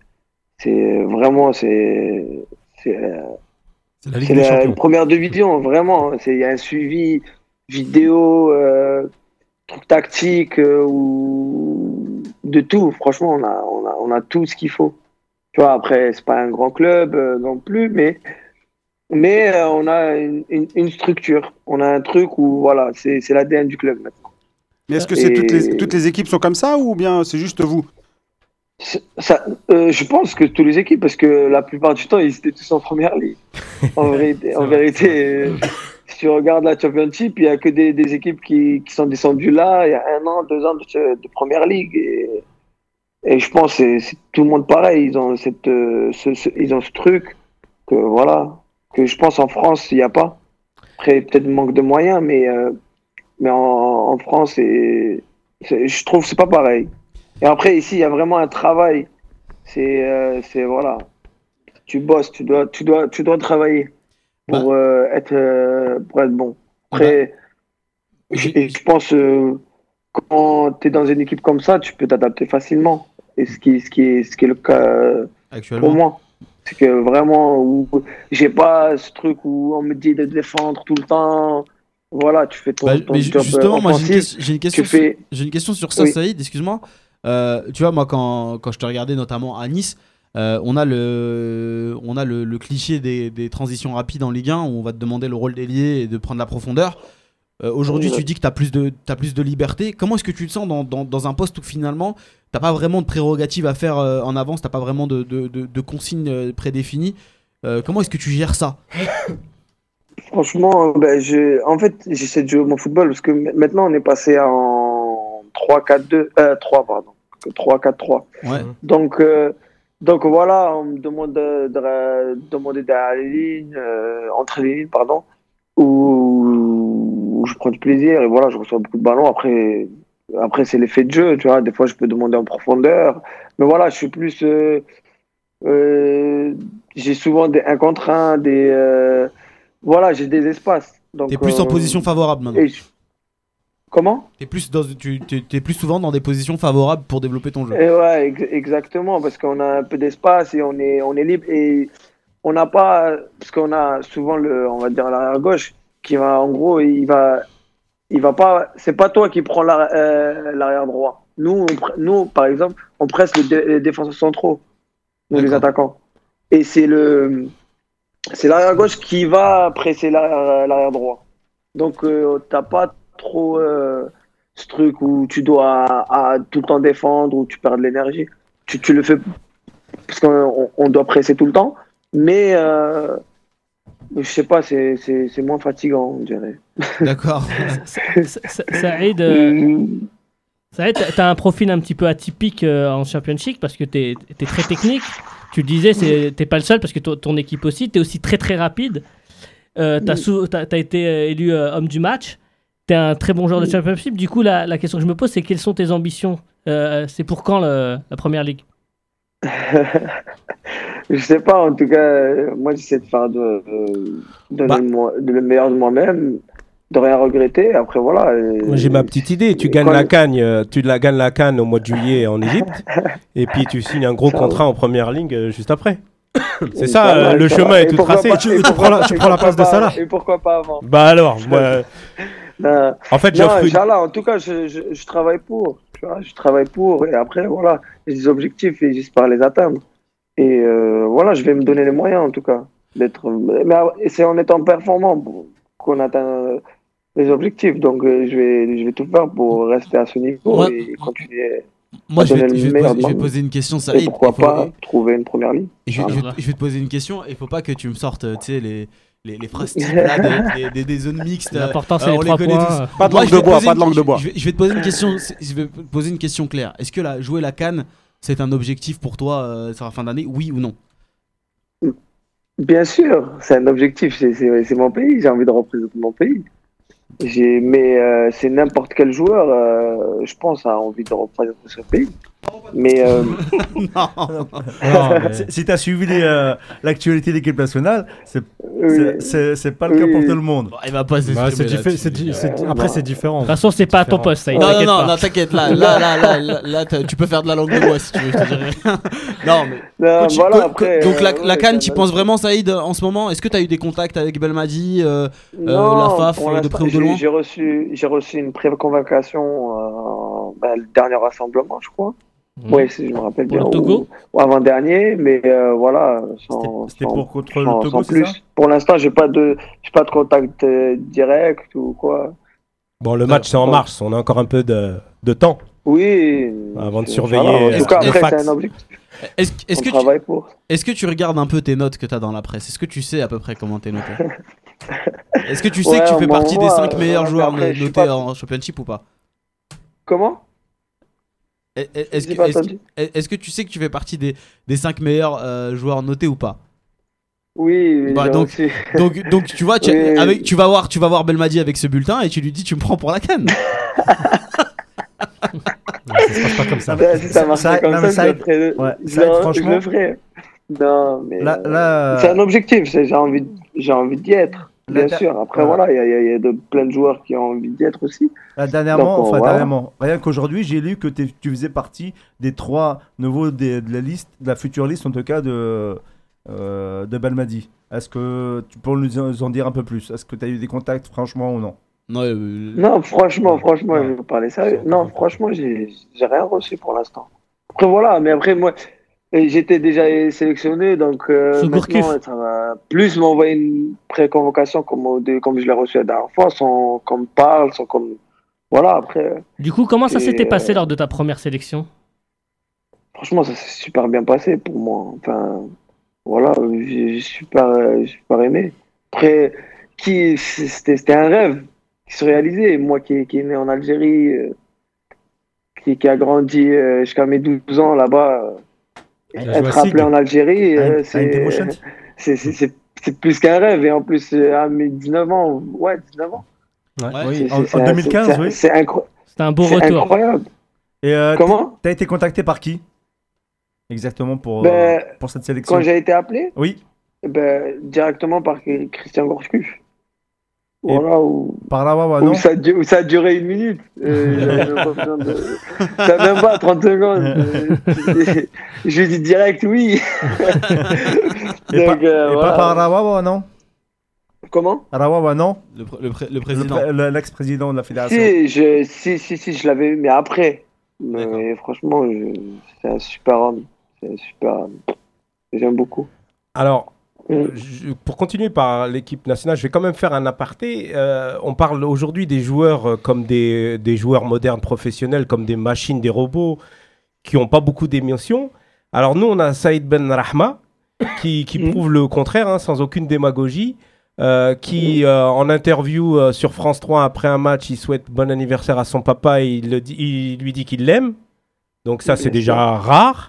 c'est vraiment c'est c'est C'est la Ligue c'est des la Champions. première division vraiment. hein. C'est il y a un suivi vidéo, euh, truc tactique euh, ou de tout. Franchement, on a on a on a tout ce qu'il faut. Tu vois, après c'est pas un grand club euh, non plus, mais mais euh, on a une, une- une structure. On a un truc où voilà, c'est c'est l'ADN du club maintenant. Mais est-ce que c'est toutes, les, toutes les équipes sont comme ça ou bien c'est juste vous? Ça, euh, je pense que toutes les équipes, parce que la plupart du temps, ils étaient tous en première ligue. (laughs) En vérité, en vrai, vérité euh, si tu regardes la Championship, il n'y a que des, des équipes qui, qui sont descendues là il y a un an, deux ans de, de première ligue. Et, et je pense que c'est- tout le monde pareil. Ils ont, cette, euh, ce, ce- ils ont ce truc que, voilà, que je pense en France, il n'y a pas. Après, peut-être manque de moyens, mais, mais en, en France, je trouve que c'est pas pareil. Et après, ici, il y a vraiment un travail. C'est, euh, c'est voilà. Tu bosses, tu dois, tu dois, tu dois travailler pour euh, être, euh, pour être bon. Après, je, et je pense quand tu es dans une équipe comme ça, tu peux t'adapter facilement. Et ce qui, ce qui est, ce qui est le cas Actuellement. pour moi, c'est que vraiment, où j'ai pas ce truc où on me dit de défendre tout le temps. Voilà, tu fais ton, Bah, ton mais ju- job justement, moi j'ai une, j'ai question. fais- J'ai une question sur ça, Oui. Saïd. Excuse-moi. Euh, tu vois, moi quand, quand je te regardais notamment à Nice, euh, on a le, on a le, le cliché des, des transitions rapides en Ligue 1 où on va te demander le rôle d'ailier et de prendre la profondeur. Euh, Aujourd'hui, Ouais. tu dis que tu as, plus de- t'as plus de liberté. Comment est-ce que tu te sens dans, dans, dans un poste où finalement t'as pas vraiment de prérogatives à faire euh, en avance, t'as pas vraiment de, de, de- de consignes prédéfinies Comment est-ce que tu gères ça? Franchement, ben, je, en fait, j'essaie de jouer mon football parce que maintenant on est passé en 3-4-2, euh, 3, pardon, 3-4-3. Ouais. Donc, euh, donc voilà, on me demande de, de- de demander derrière les lignes, euh, entre les lignes, pardon, où, où je prends du plaisir et voilà, je reçois beaucoup de ballons. Après, après c'est l'effet de jeu, tu vois. Des fois, je peux demander en profondeur, mais voilà, je suis plus. euh, euh, j'ai souvent des 1 contre 1, des. euh, voilà, j'ai des espaces. T'es plus en position favorable maintenant. et je- Comment T'es plus, dans, tu, t'es- t'es plus souvent dans des positions favorables pour développer ton jeu. Et ouais, ex- exactement, parce qu'on a un peu d'espace et on est, on est libre et on n'a pas, parce qu'on a souvent le, on va dire l'arrière gauche qui va, en gros, il va, il va pas. C'est pas toi qui prends euh, l'arrière droit. Nous, on nous, par exemple, on presse les, dé- les défenseurs centraux, nous les attaquants. Et c'est le, c'est l'arrière gauche qui va presser l'arrière l'arrière droit. Donc euh, t'as pas trop euh, ce truc où tu dois à- à tout le temps défendre ou tu perds de l'énergie. Tu, tu le fais parce qu'on on doit presser tout le temps, mais euh, je sais pas, c'est c'est- c'est moins fatigant, on dirait. (laughs) D'accord. Ça- ça- Saïd, euh, Mm. T'as- t'as un profil un petit peu atypique euh, en Championship parce que t'es es très technique. Tu le disais, t'es pas le seul parce que ton, ton équipe aussi. T'es aussi très très rapide. Euh, t'as- t'as été euh, élu euh, homme du match. T'es un très bon joueur de Championship. Du coup, la, la question que je me pose, c'est quelles sont tes ambitions Euh, C'est pour quand le- la première ligue? (laughs) Je sais pas, en tout cas, euh, moi j'essaie de faire de, Bah. le moi- de le meilleur de moi-même, de rien regretter. Après voilà. euh, J'ai ma petite idée. Tu Et gagnes la canne, euh, tu la gagnes la canne au mois de juillet en (laughs) Égypte, et puis tu signes un gros Ça, contrat en première ligue euh, juste après. (coughs) C'est ça, euh, le chemin est et tout tracé. pas- Tu- tu prends la- tu prends la place de Salah. Et pourquoi pas avant? Bah alors, moi, (laughs) Non, en fait, non, j'offre une- Inch'Allah, en tout cas, je, je, je travaille pour. Tu vois, je travaille pour. Et après, voilà, j'ai des objectifs et j'espère les atteindre. Et euh, voilà, je vais me donner les moyens, en tout cas, d'être. Mais et c'est en étant performant qu'on atteint les objectifs. Donc, euh, je vais, je vais tout faire pour rester à ce niveau Ouais. et continuer. Moi, je vais, te- je vais poser, de je vais te moi. poser une question, Et Saïd. pourquoi faut- pas trouver une première ligne. Et je, je vais, Voilà. je vais te poser une question. Il faut pas que tu me sortes, euh, tu sais, les, les, les phrases types là, des, (laughs) des- des- des zones mixtes. L'important, c'est euh, les on les trois connaît points. tous. Pas de langue de bois, pas de langue de bois. Je vais, je vais te poser une question. Je vais te poser une question claire. Est-ce que jouer la canne, c'est un objectif pour toi euh, sur la fin d'année Oui ou non? Bien sûr, c'est un objectif, c'est- mon pays, j'ai envie de représenter mon pays. Mais euh, c'est n'importe quel joueur, euh, je pense, a envie de représenter son pays. Mais euh, (laughs) Non. Non, mais- Si- Si tu as suivi euh, l'actualité de l'équipe nationale, c'est c'est- pas le cas Oui. pour tout le monde. Il va pas Bah, Euh, après, bah. c'est différent. De toute façon, c'est pas à ton poste, Saïd. Non, non, t'inquiète non, non, t'inquiète, là, là, là, là, là, là, t'as- tu peux faire de la langue de bois si tu veux, je te. (laughs) Non, mais. non, voilà, après, donc, la, euh, la ouais, canne, ça tu penses vraiment, Saïd, en ce moment? Est-ce que tu as eu des contacts avec Belmadi euh, Non, la FAF, de près ou de j'ai- loin? J'ai reçu, j'ai reçu une pré-convocation, euh, ben, le dernier rassemblement, je crois. Mhm. Oui, si je me rappelle Pour bien. le Togo ou, ou avant-dernier, mais euh, voilà, C'était pour contre sans- le Togo, plus. ça? Pour l'instant, j'ai pas de, j'ai pas de contact euh, direct ou quoi. Bon, le match c'est en mars, on a encore un peu de, de temps. Oui. Avant de surveiller, voilà. En euh, tout cas, les après, c'est un objectif. Est-ce que, tu- pour. est-ce que tu regardes un peu tes notes que tu as dans la presse? Est-ce que tu sais à peu près comment t'es noté? (laughs) Est-ce que tu sais Ouais, que tu fais partie des moi, 5 euh, meilleurs après, joueurs je suis notés pas- en championship ou pas? Comment? Est- est- Est-ce que, tu sais que tu fais partie des, des 5 meilleurs euh, joueurs notés ou pas? Oui. Bah, donc- reçu. donc, donc tu vois, tu, Oui. avec, tu, vas voir, tu vas voir Belmadi avec ce bulletin et tu lui dis tu me prends pour la canne. (laughs) Non, ça se passe pas comme ça. Ben, si ça ça- marchait ça- comme non, ça, je ça le. Ouais, Je ça franchement. Le ferais. Non, mais. Là, euh, là, C'est un objectif, j'ai envie, j'ai envie d'y être, bien sûr. Après, voilà. il y a, y y de, plein de joueurs qui ont envie d'y être aussi. Là, dernièrement, Donc, enfin, dernièrement, rien qu'aujourd'hui, j'ai lu que tu faisais partie des trois nouveaux des- de la liste, de la future liste en tout cas de euh, de Balmadi. Est-ce que tu peux nous en- dire un peu plus? Est-ce que tu as eu des contacts, franchement ou non? Non, euh, Non, franchement, franchement, Ouais. je vais vous parler sérieux. Non, franchement, j'ai j'ai rien reçu pour l'instant. Après, voilà, mais après, moi, et j'étais déjà sélectionné, donc euh, maintenant, ça va plus m'envoyer une pré-convocation comme, comme je l'ai reçu la dernière fois, sans qu'on me parle, sans comme Voilà, après, Du coup, comment ça s'était passé euh, lors de ta première sélection? Franchement, ça s'est super bien passé pour moi. Enfin, voilà, j'ai j'ai super, euh, j'ai super aimé. Après, qui, c'était un rêve qui se réalisait. Moi qui, qui est né en Algérie, euh, qui, qui a grandi jusqu'à mes 12 ans là-bas, être Sig. appelé en Algérie, euh, c'est Emotions c'est- c'est- c'est- c'est plus qu'un rêve. Et en plus, euh, à mes 19 ans, ouais, 19 ans. Ouais. Oui, c'est- en, c'est- en c'est- 2015, c'est- oui. C'est incro- un beau retour. incroyable. Et euh, Comment? t'as été contacté par qui? Exactement pour, Ben, euh, pour cette sélection Quand j'ai été appelé, Oui, ben, directement par Christian Gourcuff. Voilà, où, par là, ouais, ouais, où non ça, a du- où ça a duré une minute. Euh, (laughs) de- Ça même pas 30 secondes. (laughs) Euh, je lui dis direct oui. Et, (laughs) Donc, pas, euh, et voilà. pas par ouais, non Comment? Rawawa, non Le, le pré- le président. pré- le- L'ex-président de la fédération. si, je, si, si, si, je l'avais eu, mais après. Mais franchement, c'est un super homme. C'est un super homme. J'aime beaucoup. Alors. Je- pour continuer par l'équipe nationale, je vais quand même faire un aparté. Euh, on parle aujourd'hui des joueurs euh, comme des, des joueurs modernes professionnels, comme des machines, des robots, qui n'ont pas beaucoup d'émotions. Alors nous, on a Saïd Ben Rahma, qui, qui Mm. prouve le contraire, hein, sans aucune démagogie, euh, qui, euh, en interview euh, sur France 3 après un match, il souhaite bon anniversaire à son papa et il, le dit- il lui dit qu'il l'aime. Donc ça, c'est Bien déjà rare.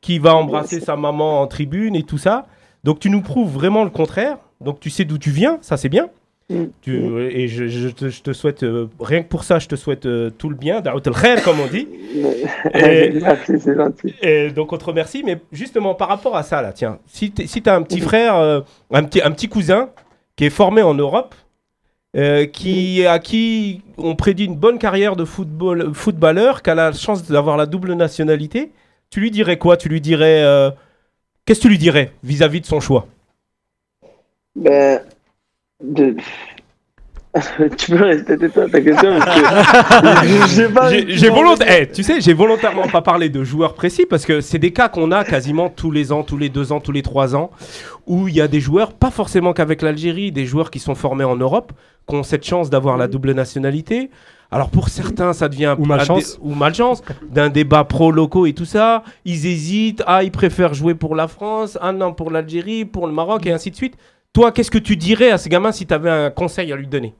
Qui va embrasser sa maman en tribune et tout ça. Donc tu nous prouves vraiment le contraire. Donc tu sais d'où tu viens, ça c'est bien. Mm. Tu- et je, je te, je te souhaite, euh, rien que pour ça, je te souhaite euh, tout le bien, da'out comme on dit. (laughs) Et- Merci, c'est gentil. Et donc on te remercie, mais justement par rapport à ça, là, tiens, si tu as un petit frère, euh, un, petit, un petit cousin qui est formé en Europe, qui, à qui on prédit une bonne carrière de football, footballeur, qui a la chance d'avoir la double nationalité, tu lui dirais quoi? Tu lui dirais... Qu'est-ce que tu lui dirais vis-à-vis de son choix? Ben, de... (laughs) tu peux répéter toi ta question parce que je sais pas. J'ai eh, tu sais, j'ai volontairement pas parlé de joueurs précis parce que c'est des cas qu'on a quasiment tous les ans, tous les deux ans, tous les trois ans, où il y a des joueurs, pas forcément qu'avec l'Algérie, des joueurs qui sont formés en Europe, qui ont cette chance d'avoir la double nationalité. Alors pour certains, ça devient un Ou malchance. dé- ou malchance d'un débat pro-locaux et tout ça. Ils hésitent, ah ils préfèrent jouer pour la France, un an pour l'Algérie, pour le Maroc et ainsi de suite. Toi, qu'est-ce que tu dirais à ces gamins si tu avais un conseil à lui donner?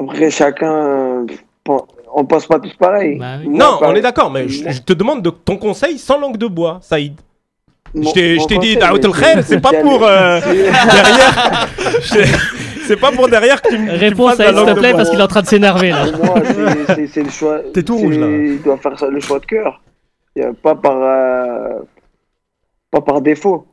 Après, chacun. bon, On pense pas tous pareil. Bah oui. Non, on est d'accord, mais je, je te demande de ton conseil sans langue de bois, Saïd. Mon- Je t'ai dit, c'est pas pour euh, (laughs) derrière. (laughs) C'est pas pour derrière que tu me Réponse à s'il te plaît parce qu'il est en train de s'énerver là. Moi, c'est- le choix. T'es tout rouge, là. Il doit faire ça, le choix de cœur. Pas par, euh, pas par défaut.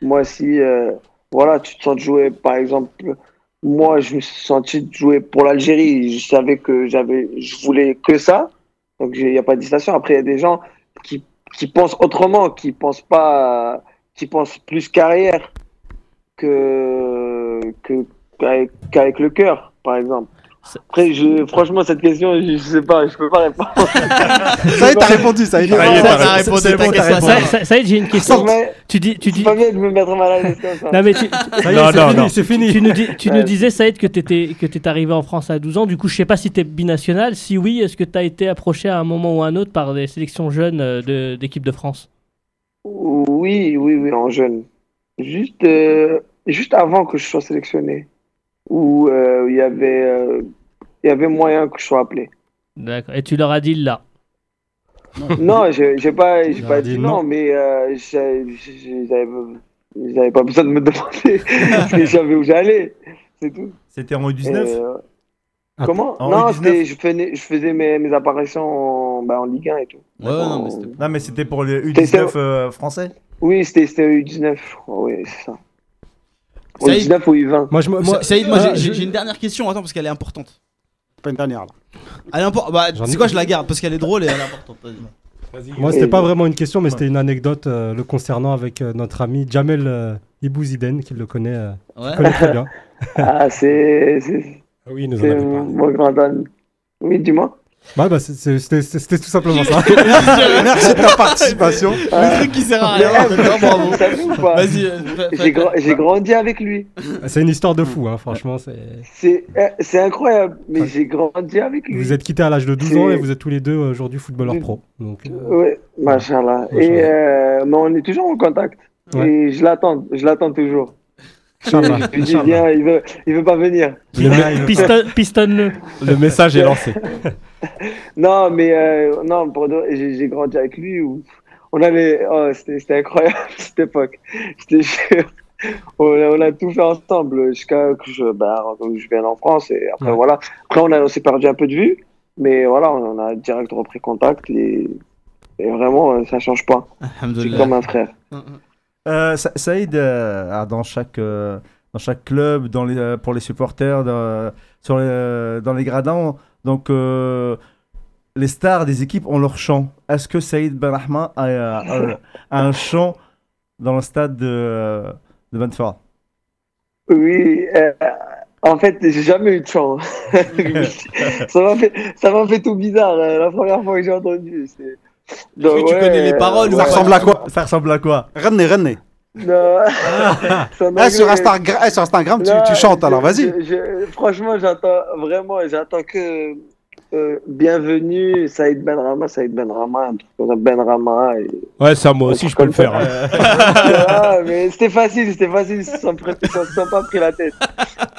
Moi, si euh, voilà, tu te sens de jouer, par exemple, moi, je me suis senti de jouer pour l'Algérie. Je savais que j'avais, je voulais que ça. Donc, il n'y a pas de distinction. Après, il y a des gens qui, qui pensent autrement, qui pensent pas, qui pensent plus carrière que, que, qu'avec, qu'avec le cœur, par exemple. Après, je, franchement, cette question, je, je sais pas, je peux pas répondre. (laughs) Ça y est, t'as répondu, ça y est. Ça y est, t'as répondu. répondu à ta question. Ça, ça, ça y est, j'ai une question. Mais Tu dis, tu c'est dis. pas bien de me mettre mal à l'aise comme ça. Non mais tu, Ça y est, Non, c'est non, fini, non. c'est fini. tu nous, dis, tu nous Ouais. disais, Saïd, que tu étais, que t'es arrivé en France à 12 ans. Du coup, je sais pas si tu es binational. Si oui, est-ce que tu as été approché à un moment ou à un autre par des sélections jeunes euh, de- d'équipe de France? Oui, oui, oui, en jeune. Juste, euh, juste avant que je sois sélectionné, où euh, il y avait, euh, il y avait moyen que je sois appelé. D'accord. Et tu leur as dit là? Non, j'ai pas, pas dit dit non, non. mais euh, j'avais j'avais pas besoin de me demander (laughs) parce que je savais où j'allais. C'est tout. C'était en U19 Euh, Ah, comment? en Non, U19? c'était- je faisais, je faisais mes, mes apparitions en, bah, en Ligue 1 et tout. Ouais, non, mais c'était- pour les C'était- U19 euh, français? Oui, c'était c'était U19, je crois, oui, c'est ça. Ou Saïd- U19 ou U20. Moi, je, me- moi, Sa- Saïd, moi Ah, j'ai- une dernière question, attends, parce qu'elle est importante. Pas une dernière là. Elle est importante. Bah, quoi, je la garde parce qu'elle est drôle et elle est importante. Vas-y. Moi, c'était pas vraiment une question, mais c'était une anecdote euh, le concernant avec euh, notre ami Jamel euh, Ibouziden, qui le connaît, euh, Ouais. connaît très bien. (laughs) Ah, c'est c'est- Ah Oui, il nous en c'est avait mon parlé. mon grand ami. Oui, dis-moi. Bah, bah, c'était tout simplement ça. (laughs) Merci de ta participation. Le truc qui sert à rien. bravo. Vas-y. euh, J'ai grandi avec lui. c'est une histoire de fou, hein, franchement. c'est- C'est incroyable, mais j'ai grandi avec lui. Vous êtes quittés à l'âge de 12 C'est- ans et vous êtes tous les deux aujourd'hui footballeurs Oui. pro. Donc, euh, Ouais, machallah. Machallah. Et euh, mais on est toujours en contact. Ouais. Et je l'attends, je l'attends toujours. Inch'Allah, bien, il veut, il veut pas venir. Le, me- Piston, pistonne-le. le message est lancé. (laughs) Non, mais euh, non, j'ai j'ai grandi avec lui. Où on avait, oh, c'était c'était incroyable (laughs) cette époque. Je te jure. On a, on a tout fait ensemble jusqu'à que je, bah, je vienne en France et après Ouais. voilà. Après on, a- on s'est perdu un peu de vue, mais voilà, on a direct repris contact et, et vraiment euh, ça change pas. C'est comme un frère. Euh, euh, dans, chaque, euh, dans chaque club, dans les, euh, pour les supporters, dans, sur les, dans les gradins, donc les stars des équipes ont leur chant. Est-ce que Saïd Benrahma a, a- un chant dans le stade de, de Benfara Oui, en fait, j'ai jamais eu de chance. (laughs) (laughs) ça m'a fait, tout bizarre la première fois que j'ai entendu. c'est- Est-ce Donc, que tu ouais, connais les paroles euh, Ça ressemble à quoi? Ça ressemble à quoi? René, René. Non. (laughs) Eh, sur, anglais. Instagram, eh, sur Instagram, tu, Non, tu chantes alors, vas-y. je- je- franchement, j'attends vraiment, j'attends que euh, bienvenue Saïd Ben Rama, Saïd Ben Rama, un truc comme ça, Ben Rama. et- Ouais, ça, moi aussi, je peux le faire. hein. (laughs) Ah, mais c'était facile, c'était facile, se sont pas pris la tête.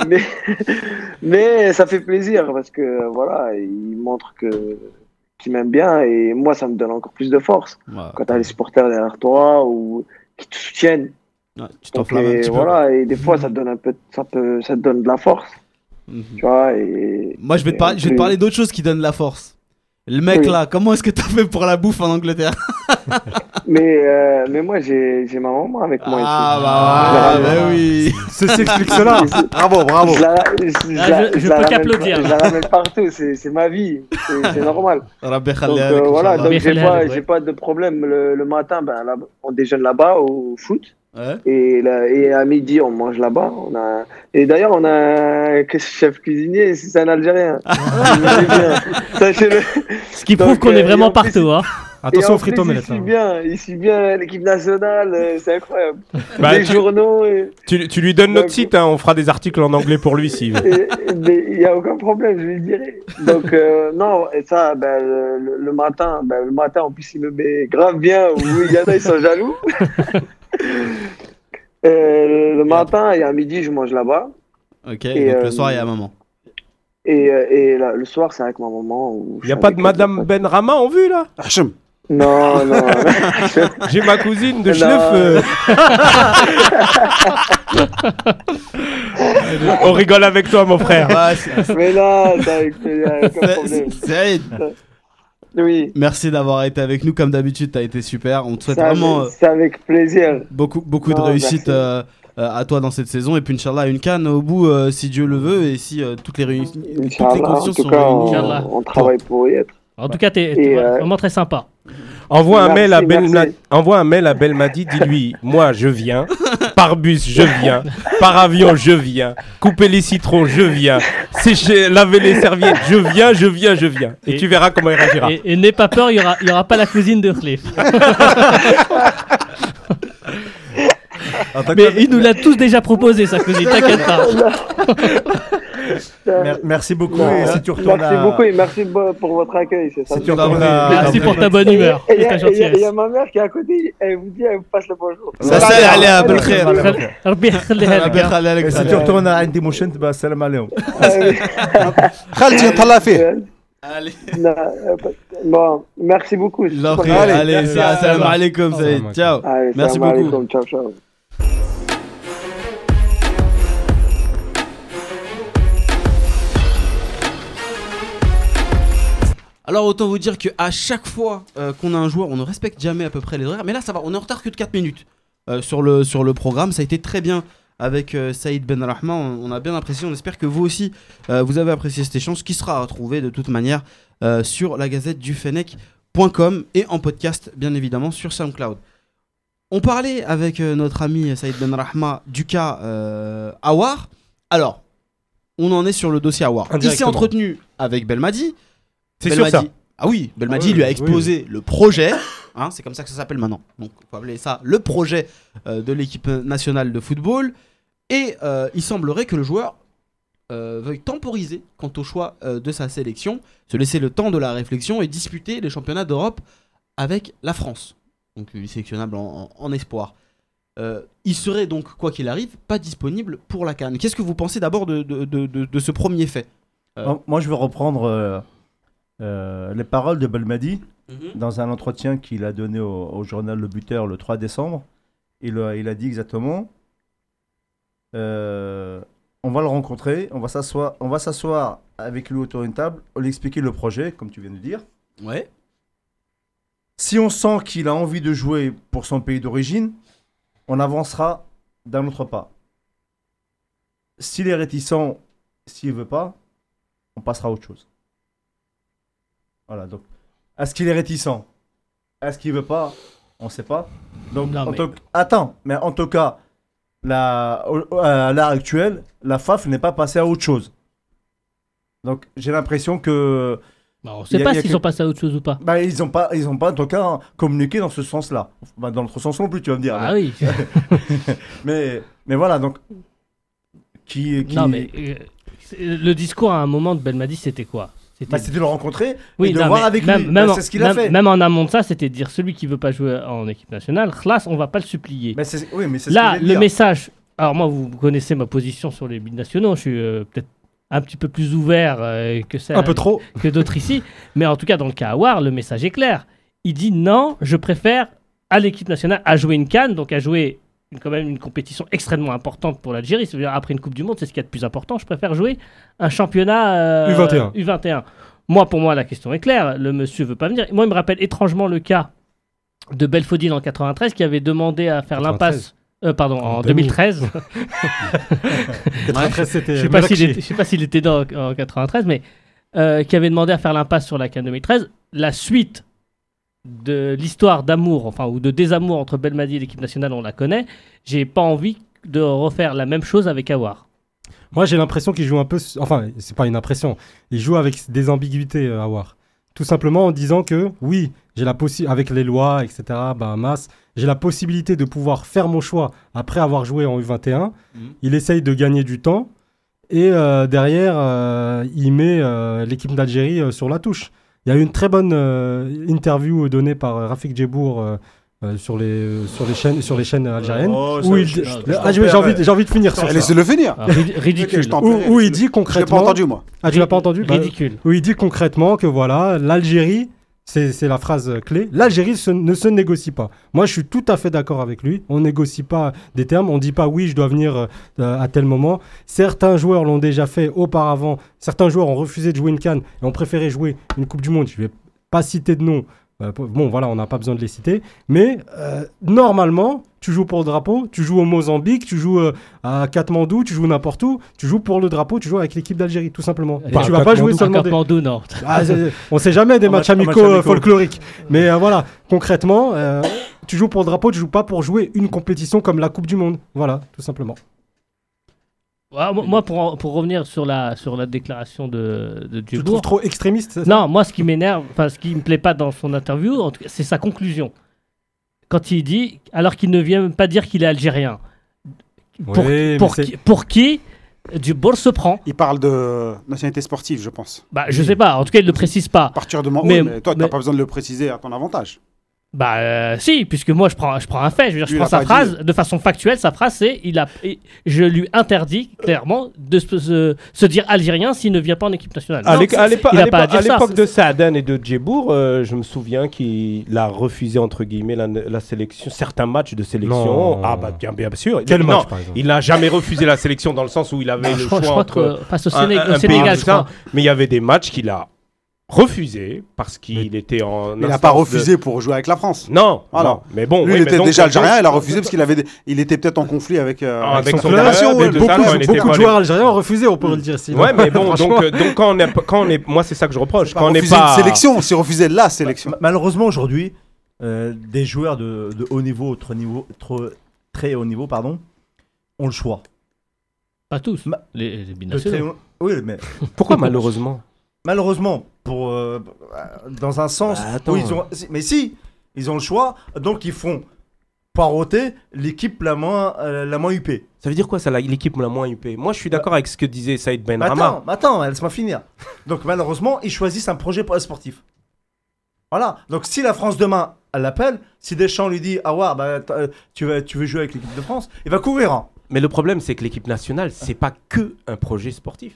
Mais, (laughs) mais ça fait plaisir parce que voilà, ils montrent que qu'ils m'aiment bien et moi ça me donne encore plus de force quand t'as les supporters derrière toi ou qui te soutiennent. Ouais, tu t'enflammes un et petit peu. voilà, et des fois ça te donne un peu, ça peut, ça te donne de la force, Mhm. tu vois. Et Moi, je vais te, et par- je vais te parler d'autre chose qui donne la force. Le mec Oui. là, comment est-ce que t'as fait pour la bouffe en Angleterre (laughs) Mais euh, mais moi j'ai j'ai ma maman avec moi Ah ici. bah, Je la bah ramène. oui. (laughs) Ceci explique cela. Bravo, bravo. Je la, je, je Ah, je- la peux qu'applaudir. Je la ramène partout, c'est c'est ma vie, c'est (laughs) normal. Donc Khaled, euh, voilà, donc j'ai pas, pas de problème. Le, le matin, ben, là, on déjeune là-bas au foot. Ouais. Et, là- et à midi, on mange là-bas. On a... Et d'ailleurs, on a un chef cuisinier, c'est un Algérien. (laughs) Sachez-le. Ce qui prouve qu'on euh, est vraiment en plus, partout. Hein. Attention en aux frites plus, omelettes. Il suit bien, il suit bien l'équipe nationale, euh, c'est incroyable. Bah, Les tu, journaux, et- tu- tu lui donnes notre site, hein, on fera des articles en anglais pour lui s'il veut. il n'y a aucun problème, je lui dirai. Donc, euh, non, et ça, ben, le, le matin, ben, le matin, en plus, il me met grave bien. Oui, il y en a, ils sont jaloux. (laughs) Euh, le matin et à midi, je mange là-bas. Ok, Et, donc euh, le soir, il y a maman. Et, et là, le soir, c'est avec ma maman. Il n'y a pas de. Madame Benrama en vue là? Hachem. Non, (laughs) non. J'ai ma cousine de. Schneuf. euh. (laughs) on rigole avec toi, mon frère. C'est- mais là, Oui, merci d'avoir été avec nous. Comme d'habitude, t'as été super. On te souhaite c'est vraiment euh, avec, c'est avec plaisir. beaucoup, beaucoup de réussite euh, à toi dans cette saison. Et puis, Inch'Allah, une canne au bout, euh, si Dieu le veut, et si euh, toutes, les réuni- toutes les Inch'Allah, en conditions tout sont réunies. On travaille pour y être. En tout cas, t'es Et, t'es euh, vraiment très sympa. Envoie un, mail à Bel- merci. envoie un mail à Belmadi, dis-lui (laughs) Moi, je viens. Par bus, je viens. Par avion, je viens. Couper les citrons, je viens. Sécher, laver les serviettes, je viens, je viens, je viens. Et, Et- tu verras comment il réagira. Et, et n'aie pas peur, il n'y aura, il y aura pas la cousine de cas, Mais il nous l'a tous déjà proposé, sa cousine, t'inquiète pas. (laughs) mer- merci beaucoup. Non, et si tu retournes merci à- beaucoup et merci bo- pour votre accueil. C'est ça. Si tu retournes à- Merci pour ta bonne humeur Et et il y, ta a- et il y a- il y gentillesse. a ma mère qui est à côté, elle vous dit, elle vous passe le bonjour. Ça, c'est allez, à Belkhair. ربي يخليها Rabbi لك. Khaled, Et si tu retournes à Andy Motion, bah, salam alaikum. (laughs) Khalid, t'as fait. Allez, Non, euh, Bon, merci beaucoup. c'est Allah super. khayr. Allez. allez, c'est- assalamu alaikum, Salam Saïd. Ciao. Allez, Merci salam beaucoup. alaikum, Ciao, ciao. Alors autant vous dire qu'à chaque fois euh, qu'on a un joueur, on ne respecte jamais à peu près les horaires. Mais là ça va, on est en retard que de 4 minutes euh, sur, le, sur le programme. Ça a été très bien avec euh, Saïd Ben Rahman. On, on a bien apprécié. On espère que vous aussi, vous avez apprécié cet échange qui sera retrouvé de toute manière sur la gazette du Fennec.com et en podcast bien évidemment sur SoundCloud. On parlait avec notre ami Saïd Ben Rahma du cas Awar. Alors, on en est sur le dossier Awar. Il s'est entretenu avec Belmadi. C'est sur ça. Ah oui, Belmadi Ah oui, lui a oui. exposé le projet, hein, c'est comme ça que ça s'appelle maintenant, donc il faut appeler ça le projet euh, de l'équipe nationale de football, et euh, il semblerait que le joueur euh, veuille temporiser quant au choix euh, de sa sélection, se laisser le temps de la réflexion et disputer les championnats d'Europe avec la France, donc il est sélectionnable en, en- en espoir. Euh, il serait donc, quoi qu'il arrive, pas disponible pour la Cannes. Qu'est-ce que vous pensez d'abord de, de- de- de- de ce premier fait? Euh. Moi- Moi, je vais reprendre euh, euh, les paroles de Belmadi dans un entretien qu'il a donné au, au journal Le Buteur le 3 décembre. Il, a- il a dit exactement euh, on va le rencontrer, on va s'asseoir, on va s'asseoir avec lui autour d'une table, on lui expliquer le projet, comme tu viens de dire. Ouais. Si on sent qu'il a envie de jouer pour son pays d'origine, on avancera d'un autre pas. S'il est réticent, s'il veut pas, on passera à autre chose. Voilà, donc, est-ce qu'il est réticent? Est-ce qu'il veut pas? On sait pas. Donc, Non, en mais- tout- attends, mais en tout cas, la, à l'heure actuelle, la FAF n'est pas passée à autre chose. Donc j'ai l'impression que Bah, on ne sait a- pas s'ils que- sont passés à autre chose ou pas. bah, ils n'ont pas, ils ont pas en tout cas communiqué dans ce sens-là. Bah, dans l'autre sens non plus, tu vas me dire. Ah oui. (laughs) Mais, mais voilà, donc. Qui, qui... Non, mais euh, le discours à un moment de Belmadi, c'était quoi? C'était Bah, c'était de le rencontrer Oui, et de non, voir avec même, lui. Même, Bah, en- c'est ce qu'il a fait. même en amont de ça, c'était de dire celui qui veut pas jouer en équipe nationale, khlas, on va pas le supplier. Oui, mais ce Là, le message. Alors, moi, vous connaissez ma position sur les binationaux. Je suis euh, peut-être un petit peu plus ouvert euh, que, ça, Un peu trop. (laughs) que d'autres ici. Mais en tout cas, dans le cas Awar, le message est clair. Il dit non, je préfère à l'équipe nationale à jouer une canne, donc à jouer quand même une compétition extrêmement importante pour l'Algérie. C'est-à-dire, après une Coupe du Monde, c'est ce qu'il y a de plus important. Je préfère jouer un championnat euh, U21. U21. Moi, pour moi, la question est claire. Le monsieur veut pas venir. Moi, il me rappelle étrangement le cas de Belfodil en 93 qui avait demandé à faire 93. l'impasse. euh, pardon, en, En 2013. 93, (laughs) c'était Je sais pas s'il Melakchi. était, je sais pas s'il était dans en 93, mais euh, qui avait demandé à faire l'impasse sur la CAN 2013. La suite de l'histoire d'amour, enfin ou de désamour entre Belmadi et l'équipe nationale, on la connaît. J'ai pas envie de refaire la même chose avec Awar. Moi, j'ai l'impression qu'il joue un peu. Enfin, c'est pas une impression. Il joue avec des ambiguïtés à avoir. Tout simplement en disant que, oui, j'ai la possibilité, avec les lois, etc., Bahamas, j'ai la possibilité de pouvoir faire mon choix après avoir joué en U21. Il essaye de gagner du temps. Et euh, derrière, euh, il met euh, l'équipe d'Algérie euh, sur la touche. Il y a eu une très bonne euh, interview donnée par euh, Rafik Djebour euh, euh, sur, les, sur, les chaînes, sur les chaînes algériennes. Oh, où il je- je- je Ah, j'ai envie, j'ai envie de finir sur ça. Laissez-le finir. Ah, ridicule. je t'en Où, prie. où il dit Je l'ai pas concrètement. entendu, moi. Ah, tu l'as pas entendu Bah, Ridicule. Où il dit concrètement que voilà, l'Algérie, c'est la phrase clé, l'Algérie ne se négocie pas. Moi, je suis tout à fait d'accord avec lui. On négocie pas des termes, on dit pas oui, je dois venir euh, à tel moment. Certains joueurs l'ont déjà fait auparavant. Certains joueurs ont refusé de jouer une canne et ont préféré jouer une Coupe du Monde. Je vais pas citer de nom. Euh, bon, voilà, on n'a pas besoin de les citer. Mais euh, normalement, tu joues pour le drapeau, tu joues au Mozambique, tu joues euh, à Katmandou, tu joues n'importe où, tu joues pour le drapeau, tu joues avec l'équipe d'Algérie, tout simplement. Et Pas tu vas pas jouer seulement des... Katmandou, non. Ah, on sait jamais des matchs match- amicaux match euh, amicaux. folkloriques. Mais voilà, concrètement, tu joues pour le drapeau, tu joues pas pour jouer une compétition comme la Coupe du Monde. Voilà, tout simplement. Ouais, moi- moi, pour, pour revenir sur la, sur la déclaration de, de Tu le Djibour, trouves trop extrémiste ça? Non, moi, ce qui m'énerve, enfin, ce qui me plaît pas dans son interview, en tout cas, c'est sa conclusion. Quand il dit, alors qu'il ne vient même pas dire qu'il est algérien. Pour, Oui, qui, pour qui se prend? Il parle de nationalité sportive, je pense. Bah, je sais pas. En tout cas, il ne le précise pas. À partir de moment Mais- mais, mais toi, tu mais- n'as pas besoin de le préciser à ton avantage. Bah, euh, si, puisque moi, je prends, je prends un fait. Je veux dire, je Lui, il prends sa phrase de façon factuelle. Sa phrase, c'est, il a, et je lui interdis clairement de se, se- se dire algérien s'il ne vient pas en équipe nationale. À Non, à l'époque il a à pas à l'époque- à dire ça. l'époque de Saadan et de Djebour, euh, je me souviens qu'il a refusé entre guillemets la, la sélection, certains matchs de sélection. Non. Ah bah bien, bien sûr. Quel Non, match, par exemple Il n'a jamais refusé la sélection dans le sens où il avait le crois, choix je crois entre que face au, un- Séné- un- au un Sénégal, pays, je tout ça. crois. Mais il y avait des matchs qu'il a refusés parce qu'il était en. Il n'a pas de- refusé pour jouer avec la France. Non, Voilà. non. Mais bon, Lui, oui, il mais était donc- déjà algérien, il a refusé parce qu'il avait, il était peut-être en conflit avec, euh, Ah, avec son son fédération. ouais. Beaucoup, ça, beaucoup de joueurs algériens ont refusé, on peut le dire. sinon. Ouais, mais bon, (laughs) donc, euh, donc quand on est, quand on est, moi c'est ça que je reproche. Quand on n'est pas une sélection, c'est refuser la sélection. Ma- Malheureusement, aujourd'hui, euh, des joueurs de, de haut niveau, trop niveau, trop- très haut niveau, pardon, ont le choix. Pas tous. Ma- Les, très Oui, mais Pourquoi malheureusement? Malheureusement, pour, euh, dans un sens Bah, où ils ont. Mais si, ils ont le choix, donc ils font poireauter l'équipe la moins, euh, la moins huppée. Ça veut dire quoi ça, l'équipe la moins UP Moi je suis d'accord avec ce que disait Saïd Ben Rama. attends, attends, laisse-moi finir. Donc malheureusement, ils choisissent un projet pour- sportif. Voilà. Donc si la France demain, elle l'appelle, si Deschamps lui dit, ah ouais, bah, euh, tu, veux, tu veux jouer avec l'équipe de France, il va courir. hein. Mais le problème c'est que l'équipe nationale, c'est pas que un projet sportif.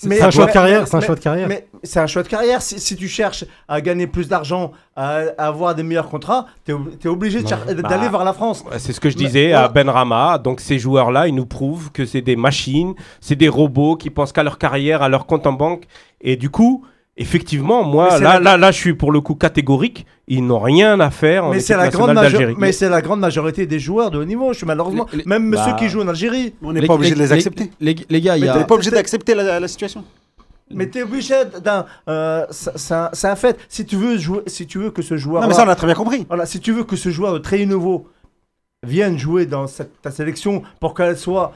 C'est un choix de carrière, c'est un choix de carrière. Mais c'est un choix de carrière. Si, tu cherches à gagner plus d'argent, à, avoir des meilleurs contrats, t'es es obligé cher- d'aller Bah, vers la France. C'est ce que je disais à Ben Rama. Donc ces joueurs-là, ils nous prouvent que c'est des machines, c'est des robots qui pensent qu'à leur carrière, à leur compte en banque. Et du coup, effectivement, moi, là, la- là, là, je suis pour le coup catégorique. Ils n'ont rien à faire en Mais c'est la, grande nationale majo- d'Algérie. mais c'est la grande majorité des joueurs de haut niveau. Je suis malheureusement. Les- les- Même bah- ceux qui jouent en Algérie. On n'est pas obligé de les accepter. Les, les gars, il y a. t'es pas obligé d'accepter la, la situation. Mais t'es obligé d'un. euh, c'est un fait. Si tu veux jouer, si tu veux que ce joueur. Non, mais ça, on a très bien compris. Voilà, si tu veux que ce joueur de très haut niveau viennent jouer dans cette- ta sélection pour qu'elle soit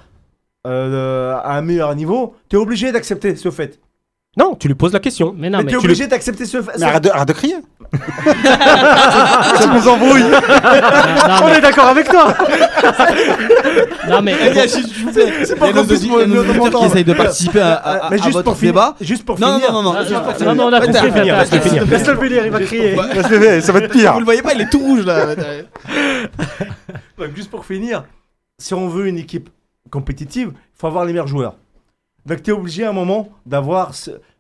euh, à un meilleur niveau, tu es obligé d'accepter ce fait. Non, tu lui poses la question. Mais non, mais mais tu es tu obligé d'accepter ce fait. Mais arrête de, arrête de crier. (laughs) ça nous embrouille. non, On mais- est d'accord avec toi (laughs) non, mais C'est pas qu'on puisse t'entendre. qui essayent de participer à, à- mais à juste votre pour finir, débat. juste pour Non, finir. non, non, non, juste non, pour non, on a compris, laisse-le finir. Il va crier. ça va être pire. Vous le voyez pas, il est tout rouge là. (laughs) Juste pour finir, si on veut une équipe compétitive, il faut avoir les meilleurs joueurs. Donc tu es obligé à un moment d'avoir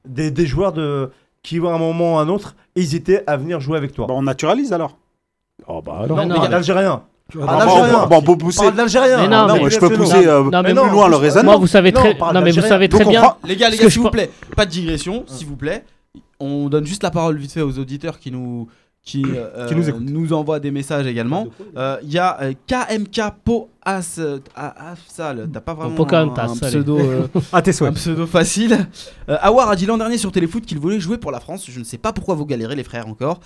des, des joueurs de, qui vont à un moment ou à un autre hésiter à venir jouer avec toi. Bon, on naturalise alors. Oh bah Non, non. non, Parle d'Algérien. Ah, Parle bon, bon, bon, bon, pousser. Parle d'Algérien. Non, Non, mais- je peux pousser euh, non, mais plus non, loin le raisonnement. moi, vous savez Non, très, non, mais vous savez très bien. prend- Les gars, les gars, s'il vous plaît, pas de digression, s'il vous plaît. On donne juste la parole vite fait aux auditeurs qui nous qui, euh, Qui nous envoient des messages également. Euh, Il y a euh, KMK Po As euh, ah, Afsal, t'as pas vraiment un, un pseudo euh, À (laughs) tes un pseudo facile. Euh, Awar a dit l'an dernier sur Téléfoot qu'il voulait jouer pour la France. Je ne sais pas pourquoi vous galérez les frères encore.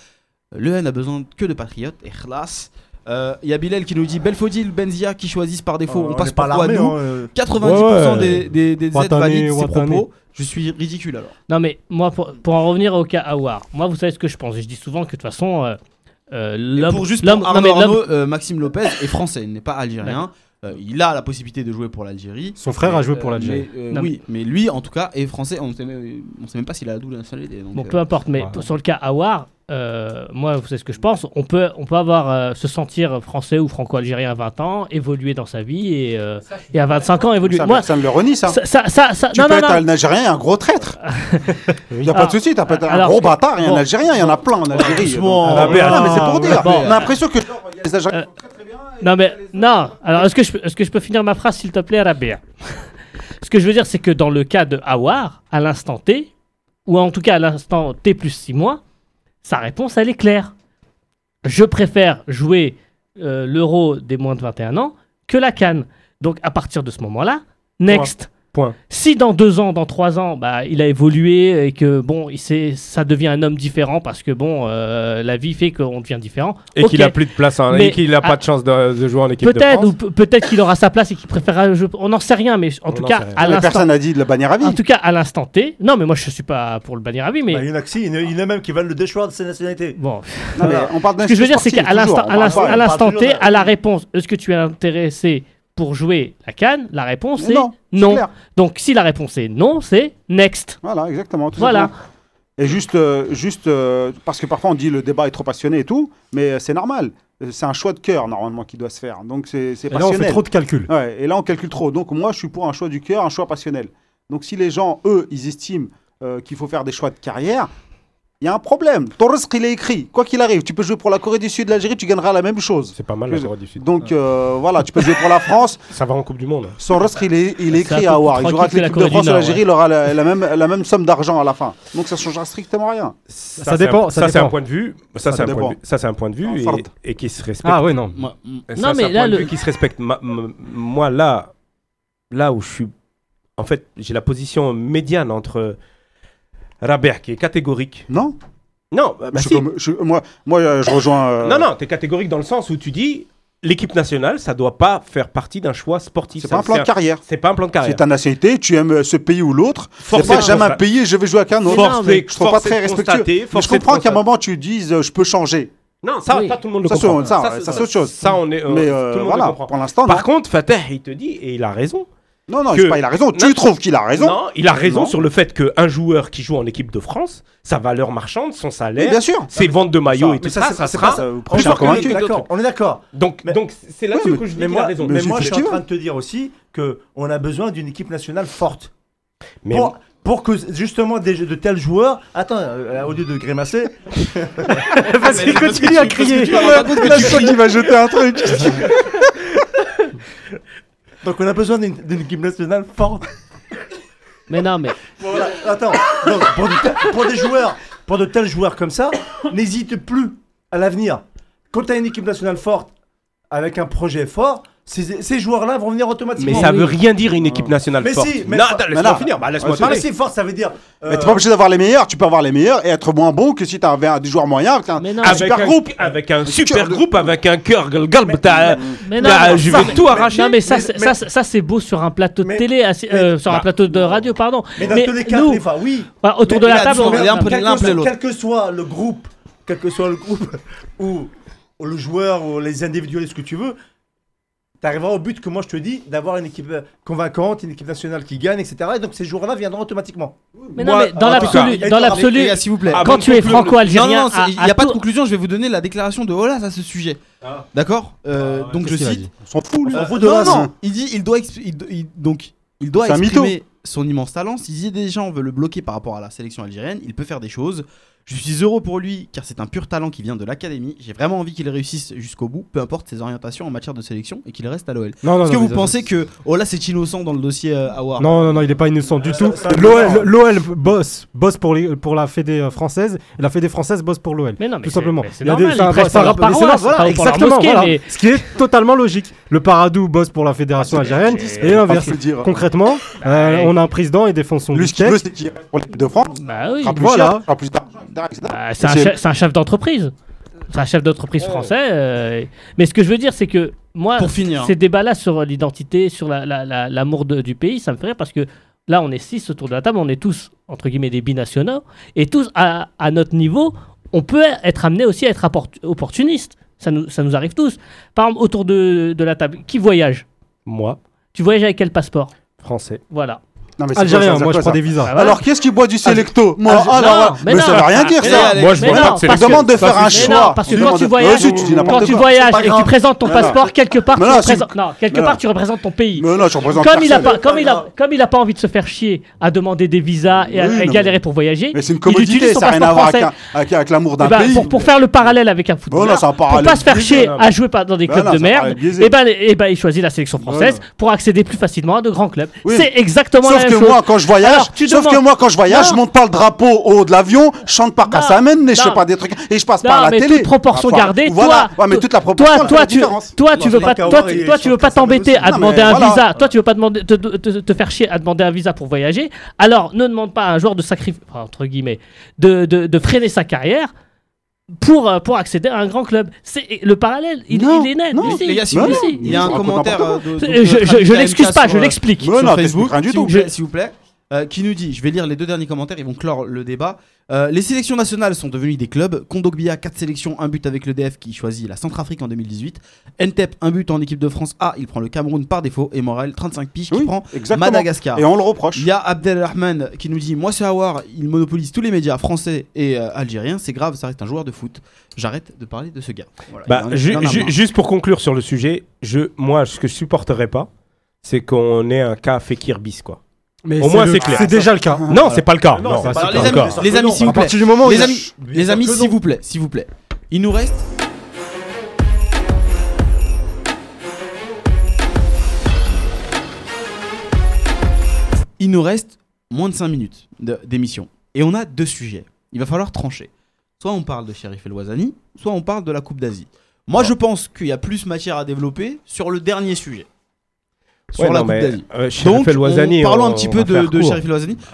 Euh, Le N a besoin que de patriotes et khlas. Euh, Il y a Bilal qui nous dit Belfodil, Benzia qui choisissent par défaut. on passe par quoi nous 90% des, des, des aides Watani, valident ces Watani. propos. Je suis ridicule alors. Non, mais moi, pour, pour en revenir au cas Awar, moi, vous savez ce que je pense. Et je dis souvent que de toute façon, euh, euh, l'homme. pour juste l'homme- pour non, mais Arnaud, euh, Maxime Lopez est français, il n'est pas algérien. Euh, il a la possibilité de jouer pour l'Algérie. Son frère a joué pour l'Algérie. mais, euh, Non, oui, mais lui en tout cas est français. On ne sait, même- pas s'il a la double nationalité. donc, Bon, peu importe, mais Ouais. sur le cas Awar, euh, moi, vous savez ce que je pense. On peut, on peut avoir euh, se sentir français ou franco-algérien à 20 ans, évoluer dans sa vie et, euh, et à 25 ans évoluer. Ça, Moi, personne ne le renie, ça. ça, ça, ça, ça- Tu non, peux non, être non. un Algérien et un gros traître. (laughs) Il n'y a pas Alors- de souci, tu peux être un alors, gros bâtard et un bon. Algérien, il y en a plein en Algérie. Donc, Ah, non, mais c'est pour dire. bon. On a l'impression que les Algériens Euh, qui sont très très bien. et Non, mais les- non. Alors, est-ce que, je, peux- est-ce que je peux finir ma phrase, s'il te plaît, Rabia? (laughs) Ce que je veux dire, c'est que dans le cas de Awar, à l'instant T, ou en tout cas à l'instant T plus 6 mois, sa réponse, elle est claire. Je préfère jouer euh, l'euro des moins de 21 ans que la Cannes. Donc, à partir de ce moment-là, next. Point. Si dans deux ans, dans trois ans, bah, il a évolué et que bon, il ça devient un homme différent parce que bon, euh, la vie fait qu'on devient différent. Et qu'il a plus de place, hein, Mais- et qu'il a pas de chance de, de jouer en équipe de Peut-être, ou France. pe- peut-être qu'il aura sa place et qu'il préférera jouer. On n'en sait rien, mais en On tout cas, à Mais l'instant. Personne n'a dit de le bannir à vie. En tout cas, à l'instant T. Non, mais moi, je suis pas pour le bannir à vie, mais Bah, il y en a que si, il y en a- même qui veulent le déchoir de ses nationalités. bon. Non, mais on parle Ce que je veux dire, c'est qu'à l'instant, à l'instant, à l'instant T, de- à la réponse, est-ce que tu es intéressé pour jouer la canne La réponse Mais est non. Donc, si la réponse est non, c'est next. Voilà, exactement. tout Voilà. simplement. Et juste, euh, juste euh, parce que parfois on dit le débat est trop passionné et tout, mais euh, c'est normal. C'est un choix de cœur normalement qui doit se faire. Donc c'est c'est Et là, on fait passionnel. trop de calculs. Ouais, et là on calcule trop. Donc moi je suis pour un choix du cœur, un choix passionnel. Donc si les gens, eux, ils estiment euh, qu'il faut faire des choix de carrière, il y a un problème. Ton risque il est écrit. Quoi qu'il arrive, tu peux jouer pour la Corée du Sud, l'Algérie, tu gagneras la même chose. C'est pas mal la Corée du Sud. Donc euh, voilà, tu peux jouer pour la France. (laughs) Ça va en Coupe du Monde. Son risque il est, il est écrit à plus Il jouera avec l'équipe de France l'Algérie, il aura la, la même, la même somme d'argent à la fin. Donc ça changera strictement rien. Ça, dépend, un- ça Ça, c'est un point de vue. Ça, c'est un dépend. point de vue. Ça, c'est un point de vue Ah, et- qui se respecte. Ah ouais, non. moi, Non, c'est mais un là, point de le- vue qui se respecte. Ma- moi, là, là où je suis. En fait, j'ai la position médiane entre Rabert, qui est catégorique. Non Non, bah, Je suis si. comme- je- Moi, moi euh, je rejoins. euh, Non, non, tu es catégorique dans le sens où tu dis l'équipe nationale, ça doit pas faire partie d'un choix sportif. C'est pas un plan de carrière. C'est pas un plan de C'est carrière. ta nationalité, tu aimes euh, ce pays ou l'autre. C'est j'aime un pays et je vais jouer avec un autre. Est- Je trouve pas très respectueux. Mais je comprends qu'à un moment tu dises euh, je peux changer. Non, ça, Oui. ça, tout le monde le Ça, comprend. c'est- ça, ça, c'est autre chose. Ça, on est. euh, Mais tout le monde le voilà, comprend. pour l'instant. Par contre, Fateh, il te dit, et il a raison. Non, non, que- pas il a raison. Tu trouves qu'il a raison Non, il a raison Non. sur le fait qu'un joueur qui joue en équipe de France, sa valeur marchande, son Oui, salaire, Bien sûr. ses ventes de maillots et tout ça, ça, c'est ça sera. pas On suis est. D'accord, on est d'accord. Donc, Mais- donc c'est là-dessus Ouais, que je dis Mais qu'il a raison. mais Mais moi je suis en train de te dire aussi que on a besoin d'une équipe nationale forte. Mais Pour, pour que justement des, de tels joueurs. Attends, euh, au lieu de grimacer. (laughs) Vas-y, continue à crier. Qu'il va jeter un truc. (laughs) Donc on a besoin d'une d'une équipe nationale forte. Mais non, mais Bon, voilà, attends. Donc, pour, de tels- pour des joueurs, pour de tels joueurs comme ça, n'hésite plus à l'avenir. Quand tu as une équipe nationale forte avec un projet fort, ces, ces joueurs-là vont venir automatiquement. Mais ça veut rien dire une équipe nationale Mais forte. si, mais non, laisse-moi non. finir. Bah, laisse-moi Ouais, parler. Mais si, force, ça veut dire. euh, Mais t'es pas obligé d'avoir les meilleurs, tu peux avoir les meilleurs et être moins bon que si t'avais un- des joueurs moyens non, un Avec super un, groupe. avec un super groupe, avec un cœur, galbe, t'as- Mais Bah, je vais tout arracher. Non, mais ça, Mais- c'est- mais- ça, ça, c'est beau sur un plateau de Mais- télé, euh, sur un bah, plateau de radio, pardon. Mais dans tous les cas, oui. voilà, autour de la table, on- quel, l'un que, soit le groupe, quel que soit le groupe, (laughs) ou, ou le joueur, ou les individuels, ce que tu veux, tu arriveras au but que moi je te dis, d'avoir une équipe euh, convaincante, une équipe nationale qui gagne, etc. Et donc ces joueurs-là viendront automatiquement. Mais non, mais dans l'absolu, dans l'absolu, s'il vous plaît. Ah, quand bon, tu es franco-algérien, il n'y a, pas de conclusion. Je vais vous donner la déclaration de Olas à ce sujet. D'accord Euh, Donc je cite. On s'en fout, lui. Euh, On s'en fout de non, il dit, il doit, il do- il- donc, il doit exprimer son immense talent. Si des gens veulent le bloquer par rapport à la sélection algérienne, il peut faire des choses. Je suis heureux pour lui car c'est un pur talent qui vient de l'académie. J'ai vraiment envie qu'il réussisse jusqu'au bout, peu importe ses orientations en matière de sélection et qu'il reste à l'OL. Non, non, Est-ce que non, vous pensez que Olas est innocent dans le dossier euh, Awar? Non, non, non, il n'est pas innocent du ça- tout. L'OL bosse, bosse pour, les, pour la Fédé euh, française et la Fédé française bosse pour l'OL. Mais non, mais Tout c'est- simplement. c'est Il y a normal, c'est là- exactement. mosquée, voilà. mais- Ce qui est totalement logique. Le Paradou bosse pour la Fédération algérienne et l'inverse. Concrètement, euh, ouais. on a un président et défend son Lui, ce qu'il veut, c'est qu'il reste pour l'équipe de France. Bah oui. sera plus Voilà. plus. Bah, c'est un, C'est- chef- c'est un chef d'entreprise. C'est un chef d'entreprise français. euh, Mais ce que je veux dire, c'est que moi, Pour finir. ces débats-là sur l'identité, sur l'amour la, du pays, ça me fait rire parce que là, on est six autour de la table, on est tous, entre guillemets, des binationaux. Et tous, à, à notre niveau, on peut être amené aussi à être opportuniste. Ça nous, ça nous arrive tous. Par exemple, autour de, de la table, qui voyage? Moi, Tu voyages avec quel passeport? Français. Voilà. Non, mais c'est Algérien, moi je prends des visas. Ah. Alors, qu'est-ce qui boit du Selecto Moi, Alger- ah, non, non, mais mais non. ça veut rien dire ça. Moi, je demande de faire un choix. parce que quand tu voyages, quand tu et que tu présentes ton passeport, quelque part, quelque part, tu représentes ton pays. Mais non, je représente Comme il, a pas, comme, il a, comme il a pas envie de se faire chier à demander des visas et à, galérer pour voyager, Mais c'est une il utilise commodité, son ça n'a rien à passeport voir avec, l'amour d'un Eh ben, pays. pour, faire le parallèle avec un Oh footballeur, un pour pas se faire chier à jouer pas dans des Ben clubs de merde, et ben, et ben il choisit la sélection française non. pour accéder plus facilement à de grands clubs. C'est exactement la que chose. moi, quand je voyage, Alors, tu sauf demandes- que moi, quand je voyage, Non. je monte pas le drapeau au haut de l'avion, je chante pas Non. Kassamen, et je sais pas des trucs, et je passe Non, par la mais télé. toute proportion Enfin, gardée, Voilà. toi- Ouais, mais toute la proportion, Toi, toi, tu, toi, tu veux pas, toi, toi, tu veux pas t'embêter à demander un visa. Toi, tu veux pas demander, te, faire chier à demander un visa pour voyager. Alors, ne demande pas à un joueur de sacrifier, entre guillemets, de, de, de freiner sa carrière pour, euh, pour accéder à un grand club. C'est le parallèle. Il, Non, il est net. non. ici. Les gars, si il y a un commentaire euh, de, Euh, je, je, je l'excuse pas, je l'explique. Mais sur non, Facebook, rien du s'il vous tout. plaît, s'il vous plaît, euh, qui nous dit, je vais lire les deux derniers commentaires, ils vont clore le débat. Euh, les sélections nationales sont devenues des clubs. Kondogbia, 4 sélections, un but avec le DF qui choisit la Centrafrique en 2018. Ntep, un but en équipe de France A, il prend le Cameroun par défaut. Et Morel, 35 piges, qui Oui, prend exactement. Madagascar. Et on le reproche. Il y a Abdelrahman qui nous dit Moi, c'est Awar, il monopolise tous les médias français et euh, algériens. C'est grave, ça reste un joueur de foot. J'arrête de parler de ce gars. Voilà, Bah, ju- ju- juste pour conclure sur le sujet, je, moi, ce que je supporterais pas, c'est qu'on ait un cas Fekir bis, quoi. Mais Au moins, c'est clair. C'est déjà le cas. Non, c'est pas le cas. Non, les cas. amis, les amis, s'il vous plaît. Les amis, les amis, que s'il vous plaît, s'il vous plaît. Il nous reste. Il nous reste moins de 5 minutes d'émission. Et on a deux sujets. Il va falloir trancher. Soit on parle de Sheriff El Ouazani, soit on parle de la Coupe d'Asie. Moi, je pense qu'il y a plus matière à développer sur le dernier sujet. Sur Ouais, la non, Coupe d'Asie. euh, Donc, on- parlons on- un petit peu de, de. Sheriff.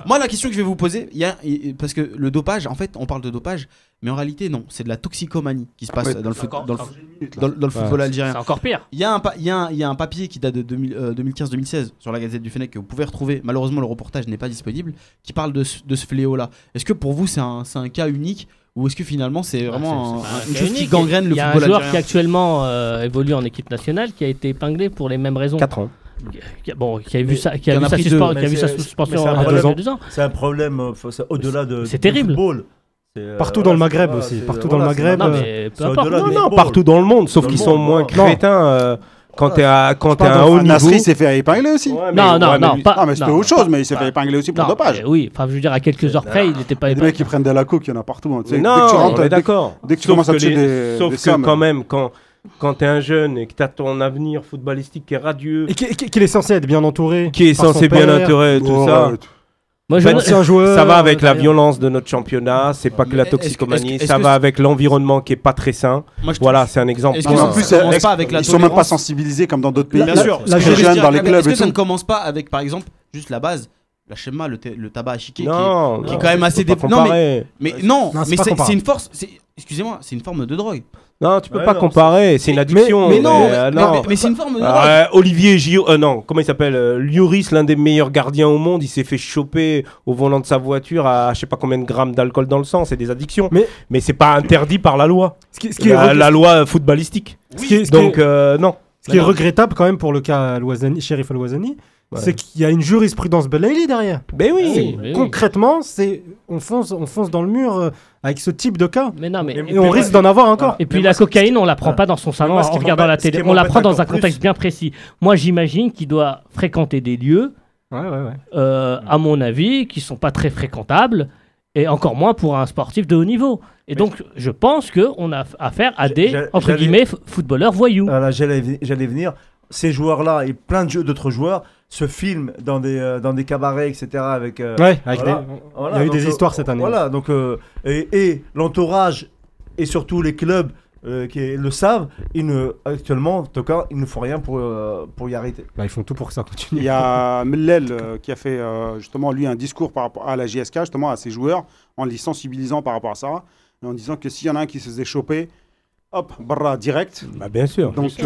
Moi, la question que je vais vous poser, il y a, parce que le dopage, en fait, on parle de dopage, mais en réalité, non, c'est de la toxicomanie qui se passe Ouais. dans le, foot- Encore- dans le, encore- dans dans le football C'est algérien. encore pire. Il y, a un pa- il, y a un, il y a un papier qui date de 2000, euh, 2015-2016 sur la Gazette du Fennec que vous pouvez retrouver. Malheureusement, le reportage n'est pas disponible, qui parle de ce, de ce fléau-là. Est-ce que pour vous, c'est un, c'est un cas unique ou est-ce que finalement, c'est vraiment Ah, c'est- un- c'est une chose qui gangrène le Il y a un football joueur qui actuellement euh, évolue en équipe nationale qui a été épinglé pour les mêmes raisons. 4 ans. Qui a- Bon, qui a vu ça, qui a vu a sa, Mais suspension mais à deux ans. C'est un problème euh, au-delà de. C'est du terrible. euh, Partout dans le Maghreb aussi, partout dans le Maghreb, Non, mais Non, du non, football. partout dans le monde, sauf qu'ils sont moins crétins euh, quand t'es à, quand t'es à haut niveau. Nasri s'est fait épingler aussi. Ouais, mais- Non, non, ouais, mais non, lui- pas. Ah, mais c'était autre chose, pas- mais il s'est fait épingler aussi pour non, dopage. mais oui, enfin, je veux dire, à quelques heures près, il n'était pas a des mecs épinglé. qui prennent de la coke, il y en a partout. hein, Non, dès que tu rentres, d'accord. dès que tu Sauf commences à les- des- Sauf des que sommes. quand même, quand, quand t'es un jeune et que t'as ton avenir footballistique qui est radieux, Et qui- qui- qu'il est censé être bien entouré. qui est censé bien intérêt, tout Oh, ça. ouais, Moi, je Ben, un joueur. Ça va avec la euh, violence de notre championnat, c'est pas que la toxicomanie, ça va avec l'environnement qui est pas très sain. Moi, Voilà, c'est un exemple. Que en plus, pas avec la ils sont même pas sensibilisés comme dans d'autres pays. Bien sûr. Jeunes dire, dans les clubs Est-ce que ça ne commence pas avec, par exemple, juste la base, la schéma, le, ta- le tabac à chiquer, qui est- Non, qui est non, quand même assez dé- non, mais non, Non, c'est mais c'est une force. Excusez-moi, c'est une forme de drogue. Non, tu peux Ouais, pas non, comparer, c'est une addiction. mais non, euh, mais, non. mais- mais c'est une forme de. Euh, Olivier Gio, euh, non, comment il s'appelle euh, Lloris, l'un des meilleurs gardiens au monde, il s'est fait choper au volant de sa voiture à je sais pas combien de grammes d'alcool dans le sang, c'est des addictions. Mais- Mais c'est pas interdit par la loi, Ce qui, ce qui est, la, loi footballistique. ce qui est- ce qui est- Donc euh, non. ce qui est regrettable quand même pour le cas Al-Wazani, Sheriff Al-Wazani, Ouais. c'est qu'il y a une jurisprudence Belaïli derrière. Ben oui. Oui, mais oui. Concrètement, c'est on fonce, on fonce dans le mur euh, avec ce type de cas. Mais non, mais. Et on risque d'en avoir encore. Et puis Mais la cocaïne, on la prend pas dans son salon en regardant la télé. On la prend dans un contexte bien précis. Moi, j'imagine qu'il doit fréquenter des lieux, Ouais, ouais, ouais. euh, à mon avis, qui sont pas très fréquentables, et encore moins pour un sportif de haut niveau. Et donc, je pense qu'on a affaire à des, entre guillemets, footballeurs voyous. Voilà, j'allais j'allais venir. Ces joueurs-là et plein d'autres joueurs se filment dans des, euh, dans des cabarets, etc. Avec, euh, Ouais, avec voilà. des- Voilà, il y a eu donc, des euh, histoires cette année. Voilà, donc euh, et, et l'entourage et surtout les clubs euh, qui le savent, ils ne, actuellement, en tout cas, ils ne font rien pour, euh, pour y arrêter. Bah, ils font tout pour que ça continue. Il y a (laughs) Mellel euh, qui a fait euh, justement lui un discours par rapport à la JSK, justement à ses joueurs, en les sensibilisant par rapport à ça, et en disant que s'il y en a un qui se faisait choper, hop, barra direct. Bah, bien sûr. Donc il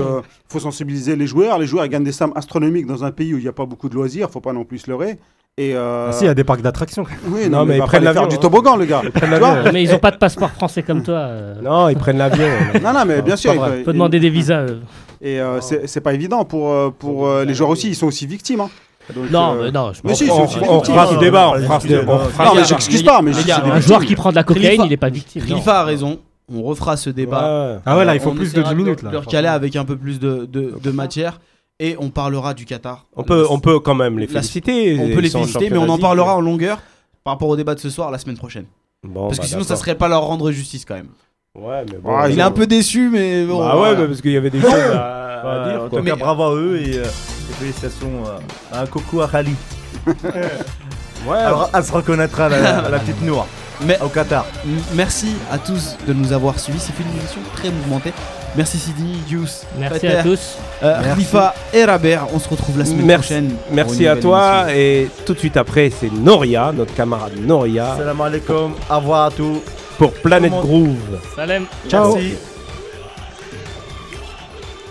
faut sensibiliser les joueurs. Les joueurs ils gagnent des sommes astronomiques dans un pays où il n'y a pas beaucoup de loisirs, faut pas non plus se leurrer. Et euh, Ah, si, il y a des parcs d'attractions. (laughs) oui, Non, non, mais mais ils prennent l'avion, du hein. toboggan, le gars. prennent Tu vois l'avion. Mais ils ont pas de passeport français comme toi. euh. Non, ils prennent l'avion. (laughs) non, non, mais bien sûr. il Faut demander des visas. euh. Et euh, c'est pas évident pour, euh, pour euh, les joueurs aussi, ils sont aussi victimes. hein. Donc, Non, euh, mais non, je mais si, on, aussi on victime. fera ce débat, non, on fera ce débat. non, mais j'excuse pas, mais Un joueur qui prend de la cocaïne, il est pas victime. Khalifa a raison. On refera ce débat. Ouais. Ah ouais, là, il faut On plus de essaiera 10 minutes. le- Là, Le recaler avec un peu plus de, de, de matière. Et on parlera du Qatar. On peut, on peut quand même les féliciter. On peut les féliciter, mais on en parlera en longueur par rapport au débat de ce soir la semaine prochaine. Bon, Parce bah, que sinon, ça serait pas leur rendre justice quand même. Ouais, mais bon. Ah, Il est un peu déçu, mais bon. Bah ouais, bah, parce qu'il y avait des choses à, (laughs) dire. en quoi. tout cas, bravo à eux et, euh, et félicitations euh, à un coucou à Khali. (laughs) Ouais, Alors, elle se reconnaîtra, la, la petite Noire, Mais au Qatar. merci à tous de nous avoir suivis. C'est une émission très mouvementée. Merci Sidi, Yous, Merci Peter, à tous. euh, Merci. Khalifa et Rabert. On se retrouve la semaine Merci- prochaine. Merci à toi. émission. Et tout de suite après, c'est Noria, notre camarade Noria, Salam alaikum, au revoir à tous. pour Planète. Groove. Salam. Ciao. Merci.